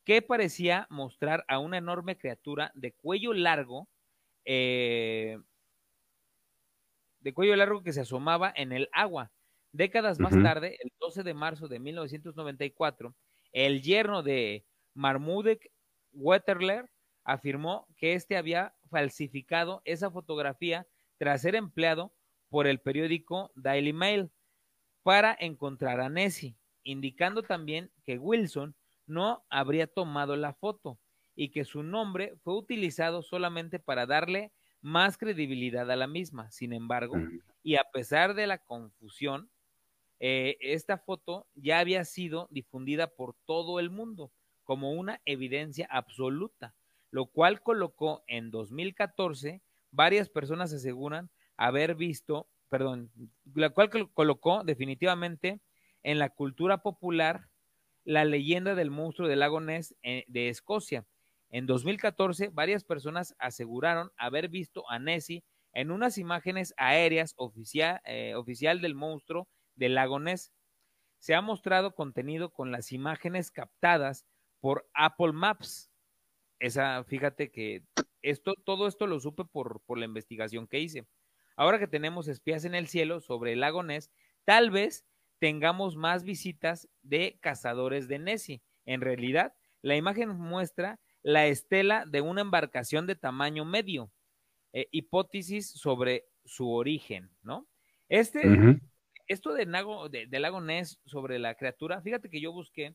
que parecía mostrar a una enorme criatura de cuello largo, eh, de cuello largo que se asomaba en el agua. Décadas más tarde, el 12 de marzo de 1994, el yerno de Marmudek Wetterler afirmó que éste había falsificado esa fotografía tras ser empleado por el periódico Daily Mail para encontrar a Nessie, indicando también que Wilson no habría tomado la foto y que su nombre fue utilizado solamente para darle más credibilidad a la misma. Sin embargo, y a pesar de la confusión, eh, esta foto ya había sido difundida por todo el mundo como una evidencia absoluta, lo cual colocó en 2014, varias personas aseguran haber visto, perdón, la cual colocó definitivamente en la cultura popular la leyenda del monstruo del lago Ness eh, de Escocia. En 2014, varias personas aseguraron haber visto a Nessie en unas imágenes aéreas oficial, eh, oficial del monstruo del lago Ness. Se ha mostrado contenido con las imágenes captadas por Apple Maps. Esa, fíjate que esto, todo esto lo supe por, por la investigación que hice. Ahora que tenemos espías en el cielo sobre el lago Ness, tal vez tengamos más visitas de cazadores de Nessie. En realidad, la imagen muestra la estela de una embarcación de tamaño medio. Eh, hipótesis sobre su origen, ¿no? Este, esto de, Nago, de, lago Ness sobre la criatura, fíjate que yo busqué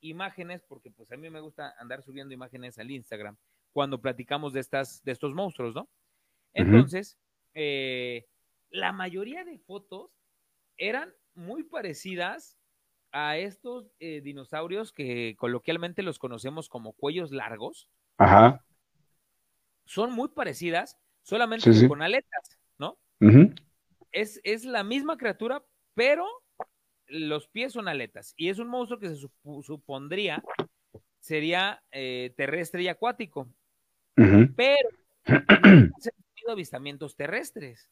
imágenes, porque pues a mí me gusta andar subiendo imágenes al Instagram cuando platicamos de, estas, de estos monstruos, ¿no? Entonces, eh, la mayoría de fotos eran muy parecidas a estos eh, dinosaurios que coloquialmente los conocemos como cuellos largos. Ajá. Son muy parecidas, solamente con aletas, ¿no? es, es, la misma criatura, pero los pies son aletas. Y es un monstruo que se supondría sería eh, terrestre y acuático. Pero no han tenido avistamientos terrestres.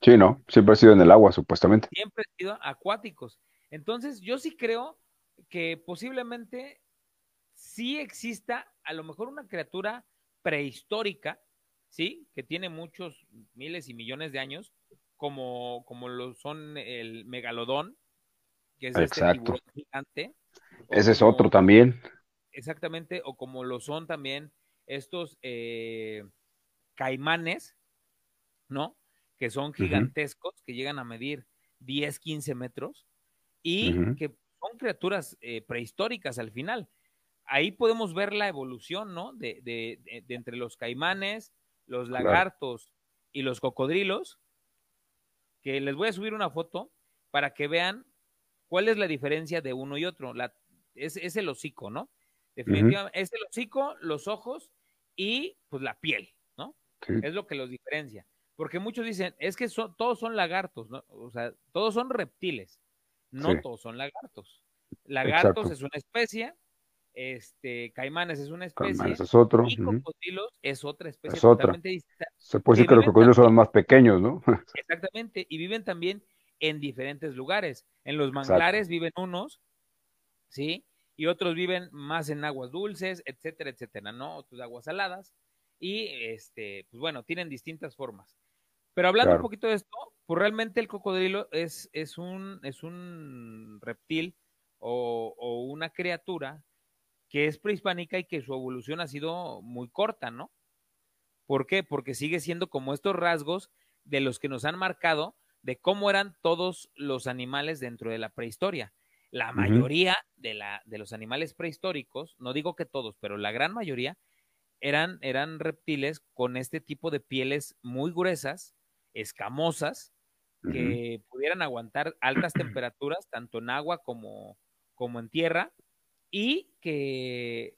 Sí, no, siempre ha sido en el agua, supuestamente. Siempre han sido acuáticos. Entonces, yo sí creo que posiblemente sí exista a lo mejor una criatura prehistórica, ¿sí? Que tiene muchos miles y millones de años, como, como lo son el megalodón, que es este tiburón gigante. Ese es otro también. Exactamente, o como lo son también estos eh, caimanes, ¿no? Que son gigantescos, que llegan a medir 10, 15 metros y que son criaturas eh, prehistóricas al final. Ahí podemos ver la evolución, ¿no? De, de, de, entre los caimanes, los lagartos y los cocodrilos, que les voy a subir una foto para que vean cuál es la diferencia de uno y otro. La, es, es el hocico, ¿no? Definitivamente, es el hocico, los ojos y pues la piel, ¿no? Es lo que los diferencia. Porque muchos dicen, es que todos son lagartos, ¿no? O sea, todos son reptiles, no todos son lagartos. Lagartos es una especie, este, caimanes es una especie, caimanes es otro. y cocodrilos es otra especie totalmente distinta. Se puede decir que los cocodrilos son los más pequeños, ¿no? Exactamente, y viven también en diferentes lugares. En los manglares viven unos, ¿sí? Y otros viven más en aguas dulces, etcétera, etcétera, ¿no? Otros aguas saladas. Y, este, pues bueno, tienen distintas formas. Pero hablando un poquito de esto, pues realmente el cocodrilo es, es, un, es un reptil o, una criatura que es prehispánica y que su evolución ha sido muy corta, ¿no? ¿Por qué? Porque sigue siendo como estos rasgos de los que nos han marcado de cómo eran todos los animales dentro de la prehistoria. La mayoría de, la, de los animales prehistóricos, no digo que todos, pero la gran mayoría, eran, eran reptiles con este tipo de pieles muy gruesas, escamosas, que pudieran aguantar altas temperaturas, tanto en agua como, como en tierra, y que,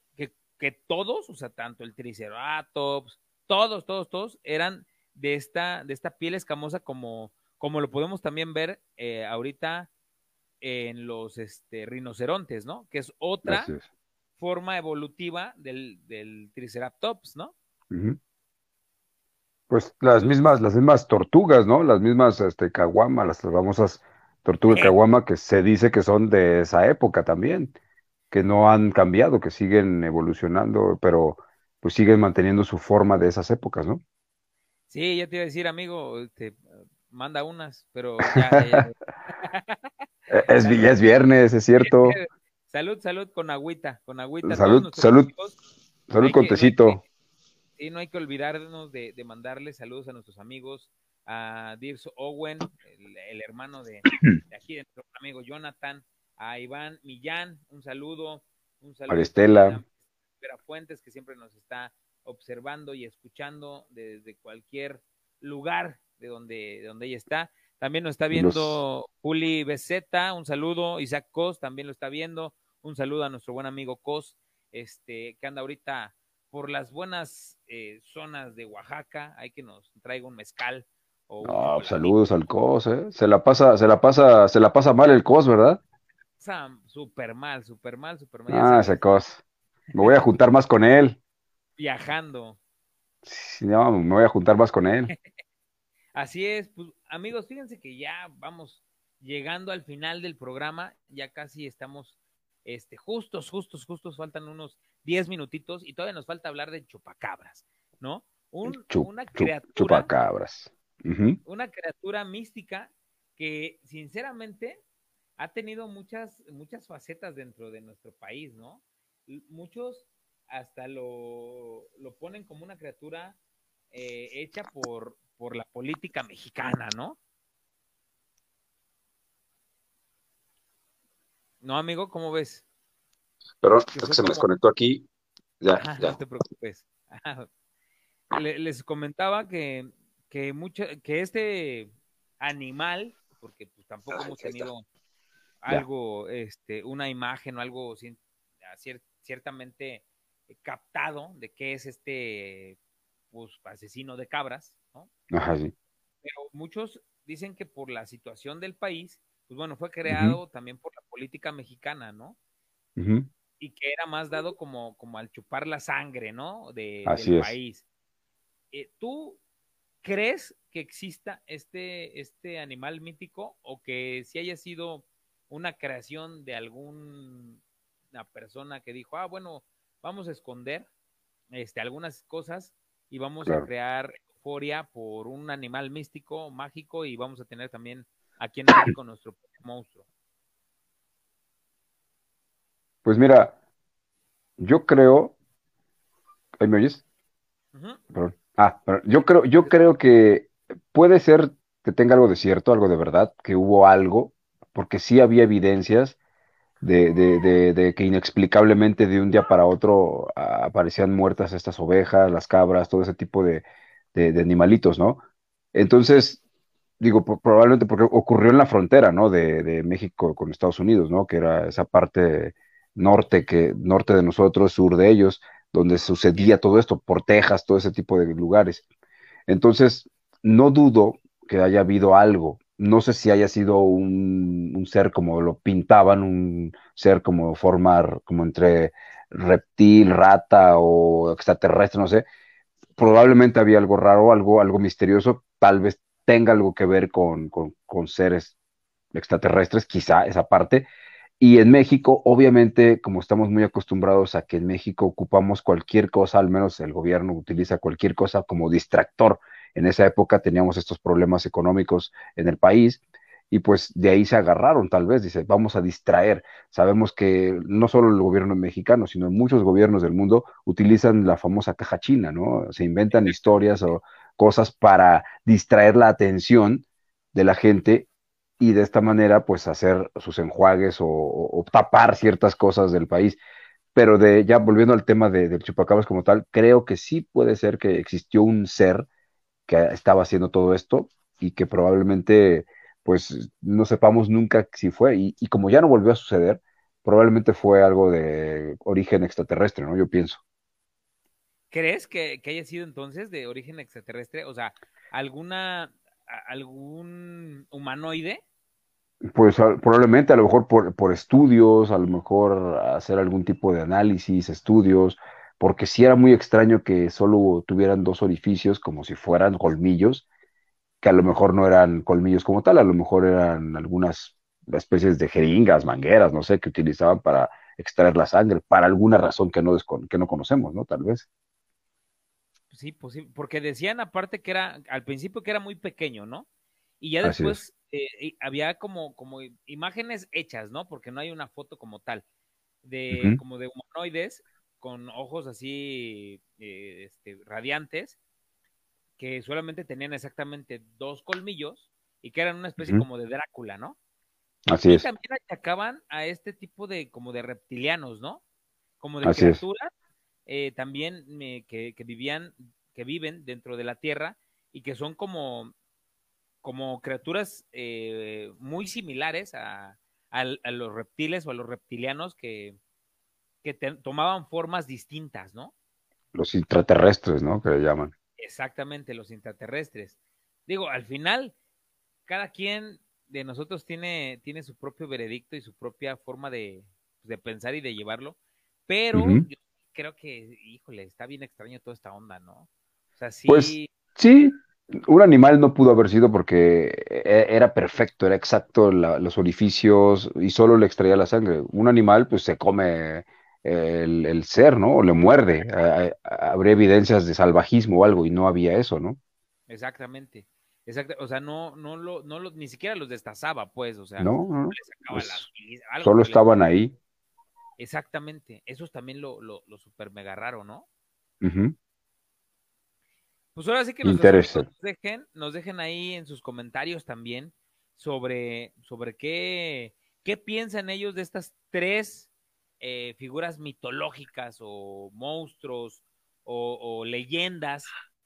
que, todos, o sea, tanto el Triceratops, todos, todos, todos, eran de esta, de esta piel escamosa como, como lo podemos también ver eh, ahorita en los este, rinocerontes, ¿no? Que es otra forma evolutiva del, del Triceratops, ¿no? Pues las mismas, las mismas tortugas, ¿no? Las mismas este, caguama, las famosas tortugas caguama que se dice que son de esa época también, que no han cambiado, que siguen evolucionando, pero pues siguen manteniendo su forma de esas épocas, ¿no? Sí, ya te iba a decir, amigo, este, manda unas, pero ya. es, es viernes, es cierto. Salud, salud con agüita, con agüita. Salud, salud, salud con tecito sí, no hay que olvidarnos de, mandarle saludos a nuestros amigos, a Dirce Owen, el, hermano de, aquí, de nuestro amigo Jonathan, a Iván Millán, un saludo, un saludo. A Estela. A Fuentes, que siempre nos está observando y escuchando desde cualquier lugar de donde, de donde ella está. También nos está viendo Juli Beceta, un saludo. Isaac Cos también lo está viendo. Un saludo a nuestro buen amigo Cos, este, que anda ahorita por las buenas eh, zonas de Oaxaca, hay que nos traiga un mezcal. O no, saludos al COS, ¿eh? Se la pasa, se la pasa, se la pasa mal el COS, ¿verdad? Súper mal, súper mal, súper mal. Ah, ese COS. Me voy a juntar más con él. Viajando. Sí, no, me voy a juntar más con él. Así es, pues amigos, fíjense que ya vamos llegando al final del programa, ya casi estamos este, justos, justos, justos, faltan unos 10 minutitos y todavía nos falta hablar de chupacabras, ¿no? una criatura. chupacabras. Una criatura mística que, sinceramente, ha tenido muchas, muchas facetas dentro de nuestro país, ¿no? Muchos hasta lo, lo ponen como una criatura eh, hecha por, por la política mexicana, ¿no? No, amigo, ¿cómo ves? Pero es que se me desconectó aquí. Ya, ya. No te preocupes. les comentaba que, que, mucho, que este animal, porque pues tampoco hemos tenido algo, este, una imagen o algo ciertamente captado de qué es este pues, asesino de cabras, ¿no? Ajá, sí. Pero muchos dicen que por la situación del país, pues bueno, fue creado también por la política mexicana, ¿no? Y que era más dado como, como al chupar la sangre, ¿no? De, del país. Eh, ¿Tú crees que exista este, este animal mítico o que si haya sido una creación de alguna persona que dijo, ah, bueno, vamos a esconder este, algunas cosas y vamos a crear euforia por un animal místico, mágico y vamos a tener también aquí en México nuestro monstruo? Pues mira, yo creo. ¿Ahí me oyes? Ah, yo creo, yo creo que puede ser que tenga algo de cierto, algo de verdad, que hubo algo, porque sí había evidencias de, de, de, que inexplicablemente de un día para otro aparecían muertas estas ovejas, las cabras, todo ese tipo de, animalitos, ¿no? Entonces, digo, probablemente porque ocurrió en la frontera, ¿no? De, de, México con Estados Unidos, ¿no? Que era esa parte norte, que, norte de nosotros, sur de ellos, donde sucedía todo esto, por Texas, todo ese tipo de lugares. Entonces, no dudo que haya habido algo. No sé si haya sido un, ser como lo pintaban, un ser como formar, como entre reptil, rata o extraterrestre, no sé. Probablemente había algo raro, algo, algo misterioso, tal vez tenga algo que ver con, con, con seres extraterrestres, quizá esa parte, y en México, obviamente, como estamos muy acostumbrados a que en México ocupamos cualquier cosa, al menos el gobierno utiliza cualquier cosa como distractor. En esa época teníamos estos problemas económicos en el país y pues de ahí se agarraron tal vez, dice, vamos a distraer. Sabemos que no solo el gobierno mexicano, sino muchos gobiernos del mundo utilizan la famosa caja china, ¿no? Se inventan historias o cosas para distraer la atención de la gente y de esta manera pues hacer sus enjuagues o, tapar ciertas cosas del país. pero de ya volviendo al tema de, del chupacabras como tal, creo que sí puede ser que existió un ser que estaba haciendo todo esto y que probablemente pues no sepamos nunca si fue y, y como ya no volvió a suceder, probablemente fue algo de origen extraterrestre, ¿no? Yo pienso. ¿Crees que, que haya sido entonces de origen extraterrestre? O sea, alguna algún humanoide pues probablemente a lo mejor por, por, estudios, a lo mejor hacer algún tipo de análisis, estudios, porque sí era muy extraño que solo tuvieran dos orificios como si fueran colmillos, que a lo mejor no eran colmillos como tal, a lo mejor eran algunas especies de jeringas, mangueras, no sé, que utilizaban para extraer la sangre, para alguna razón que no, que no conocemos, ¿no? Tal vez. Sí, pues sí, porque decían aparte que era, al principio que era muy pequeño, ¿no? Y ya después eh, había como, como imágenes hechas, ¿no? Porque no hay una foto como tal, de como de humanoides con ojos así eh, este, radiantes, que solamente tenían exactamente dos colmillos y que eran una especie como de Drácula, ¿no? Así y es. también atacaban a este tipo de como de reptilianos, ¿no? Como de criaturas eh, también que, que vivían, que viven dentro de la Tierra y que son como como criaturas eh, muy similares a, los reptiles o a los reptilianos que, que tomaban formas distintas, ¿no? Los intraterrestres, ¿no? Que le llaman. Exactamente, los intraterrestres. Digo, al final, cada quien de nosotros tiene, tiene su propio veredicto y su propia forma de, de pensar y de llevarlo, pero yo creo que, híjole, está bien extraño toda esta onda, ¿no? O sea, sí. Pues, sí, un animal no pudo haber sido porque e, era perfecto, era exacto los orificios y solo le extraía la sangre. Un animal pues se come el, ser, ¿no? O le muerde. habría evidencias de salvajismo o algo y no había eso, ¿no? Exactamente. Exacto, o sea, no, no lo, no lo, ni siquiera los destazaba, pues, o sea, no, no, pues, solo estaban ahí. Exactamente, eso es también lo, lo, lo super mega raro, ¿no? Pues ahora sí que nos, dejen, nos dejen ahí en sus comentarios también sobre, sobre qué, qué piensan ellos de estas tres eh, figuras mitológicas o monstruos o, leyendas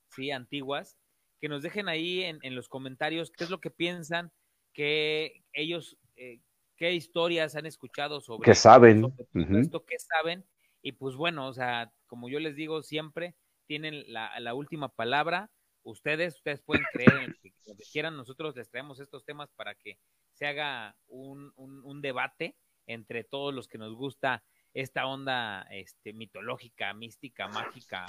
¿sí? antiguas, que nos dejen ahí en, los comentarios qué es lo que piensan, que ellos, eh, qué historias han escuchado sobre, ¿Qué saben? esto, qué saben. Y pues bueno, o sea, como yo les digo siempre, tienen la, última palabra. Ustedes, ustedes pueden creer en que, quieran. Nosotros les traemos estos temas para que se haga un, un, debate entre todos los que nos gusta esta onda este, mitológica, mística, mágica,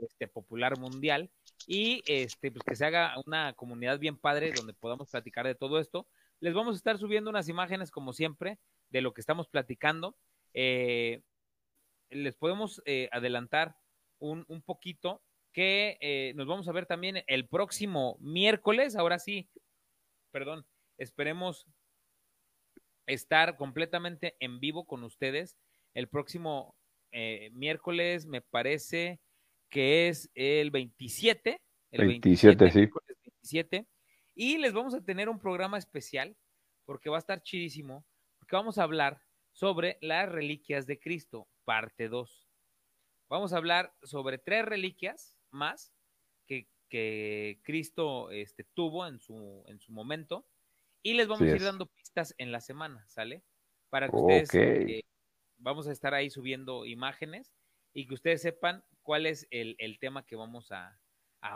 este, popular mundial y este, pues que se haga una comunidad bien padre donde podamos platicar de todo esto. Les vamos a estar subiendo unas imágenes como siempre de lo que estamos platicando. Eh, les podemos eh, adelantar un, un poquito que eh, nos vamos a ver también el próximo miércoles. Ahora sí, perdón, esperemos estar completamente en vivo con ustedes el próximo eh, miércoles, me parece que es el 27. El 27, sí. 27. Y les vamos a tener un programa especial porque va a estar chidísimo, porque vamos a hablar sobre las reliquias de Cristo, parte 2. Vamos a hablar sobre tres reliquias más que, Cristo este, tuvo en su, en su momento y les vamos a ir dando pistas en la semana, ¿sale? Para que ustedes eh, vamos a estar ahí subiendo imágenes y que ustedes sepan cuál es el, tema que vamos a,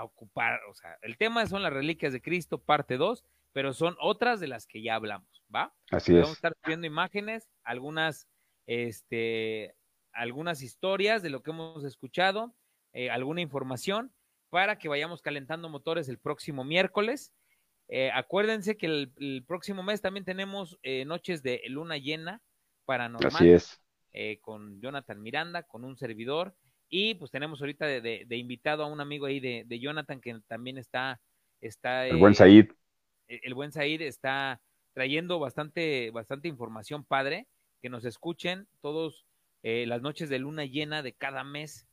ocupar. O sea, el tema son las reliquias de Cristo, parte 2, pero son otras de las que ya hablamos, ¿va? Así es. Vamos a estar subiendo imágenes, algunas este, algunas historias de lo que hemos escuchado, eh, alguna información para que vayamos calentando motores el próximo miércoles. Eh, acuérdense que el, próximo mes también tenemos eh, noches de luna llena paranormal. Así es. con Jonathan Miranda, con un servidor. Y pues tenemos ahorita de, invitado a un amigo ahí de, Jonathan que también está. está el buen Said. El, el buen Said está trayendo bastante, bastante información padre. Que nos escuchen todos eh, las noches de luna llena de cada mes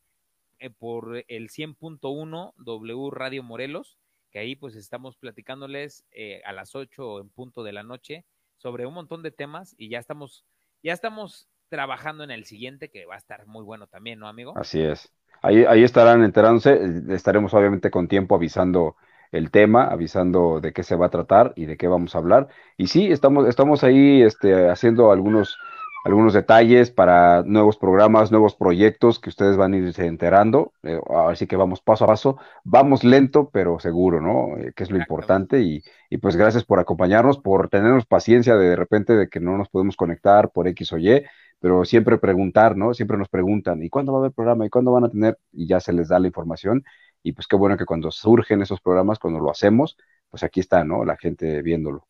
eh, por el 100.1 W Radio Morelos, que ahí pues estamos platicándoles eh, a las 8 en punto de la noche sobre un montón de temas y ya estamos, ya estamos trabajando en el siguiente, que va a estar muy bueno también, ¿no, amigo? Así es. Ahí, ahí estarán enterándose, estaremos obviamente con tiempo avisando el tema, avisando de qué se va a tratar y de qué vamos a hablar. Y sí, estamos, estamos ahí este, haciendo algunos algunos detalles para nuevos programas, nuevos proyectos que ustedes van a irse enterando. Eh, así que vamos paso a paso, vamos lento, pero seguro, ¿no? Eh, que es lo importante. Y, y, pues gracias por acompañarnos, por tenernos paciencia de, de repente de que no nos podemos conectar por X o Y, pero siempre preguntar, ¿no? Siempre nos preguntan, ¿y cuándo va a haber programa? ¿Y cuándo van a tener? Y ya se les da la información. Y pues qué bueno que cuando surgen esos programas, cuando lo hacemos, pues aquí está, ¿no? La gente viéndolo.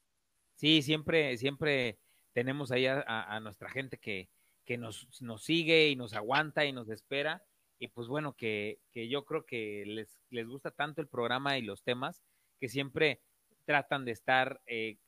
Sí, siempre, siempre tenemos ahí a, nuestra gente que, que nos, nos, sigue y nos aguanta y nos espera. Y pues bueno, que, que yo creo que les, les, gusta tanto el programa y los temas que siempre tratan de estar eh,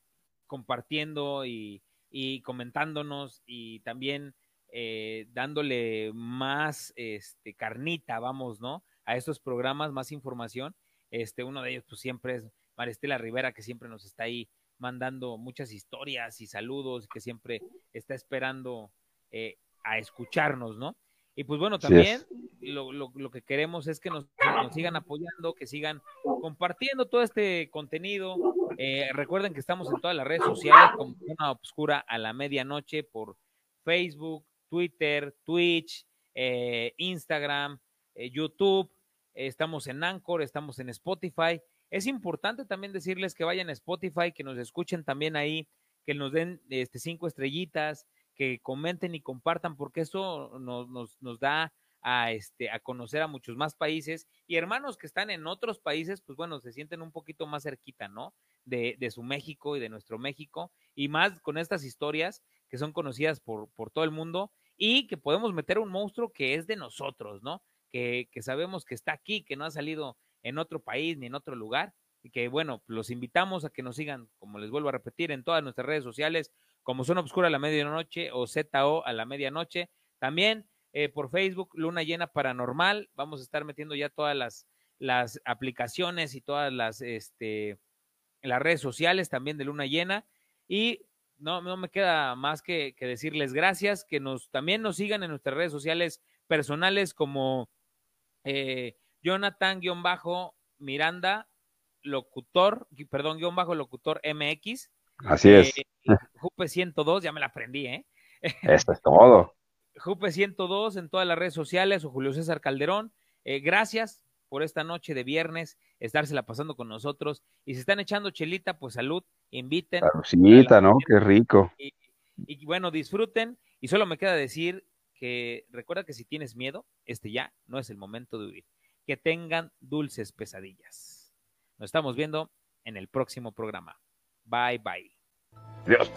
compartiendo y, y, comentándonos y también eh, dándole más este, carnita, vamos, ¿no? A estos programas, más información. Este, uno de ellos, pues siempre es Maristela Rivera, que siempre nos está ahí mandando muchas historias y saludos, que siempre está esperando eh, a escucharnos, ¿no? Y pues bueno, también lo, lo, lo, que queremos es que nos, nos, sigan apoyando, que sigan compartiendo todo este contenido. Eh, recuerden que estamos en todas las redes sociales como una Obscura a la medianoche por Facebook, Twitter, Twitch, eh, Instagram, eh, YouTube. estamos en Anchor, estamos en Spotify es importante también decirles que vayan a Spotify, que nos escuchen también ahí, que nos den este, cinco estrellitas, que comenten y compartan, porque eso nos, da a, este, a conocer a muchos más países y hermanos que están en otros países, pues bueno, se sienten un poquito más cerquita, ¿no? De, su México y de nuestro México, y más con estas historias que son conocidas por, todo el mundo y que podemos meter un monstruo que es de nosotros, ¿no? Que sabemos que está aquí, que no ha salido en otro país ni en otro lugar. Y que bueno, los invitamos a que nos sigan, como les vuelvo a repetir, en todas nuestras redes sociales, como Zona Obscura a la medianoche o ZO a la medianoche. También eh, por Facebook, Luna Llena Paranormal. Vamos a estar metiendo ya todas las, las aplicaciones y todas las, este, las redes sociales también de Luna Llena. Y no, no me queda más que, que decirles gracias, que nos también nos sigan en nuestras redes sociales personales como eh, Jonathan-Miranda, locutor, perdón, guion bajo locutor MX. Así es. Eh, Jupe 102, ya me la aprendí, ¿eh? Eso es todo. Jupe 102 en todas las redes sociales o Julio César Calderón. Eh, gracias por esta noche de viernes, estársela pasando con nosotros. Y si están echando chelita, pues salud, inviten. Saludcita, ¿no? Qué rico. Y, y, bueno, disfruten. Y solo me queda decir que recuerda que si tienes miedo, este ya no es el momento de huir que tengan dulces pesadillas. Nos estamos viendo en el próximo programa. Bye bye. Dios.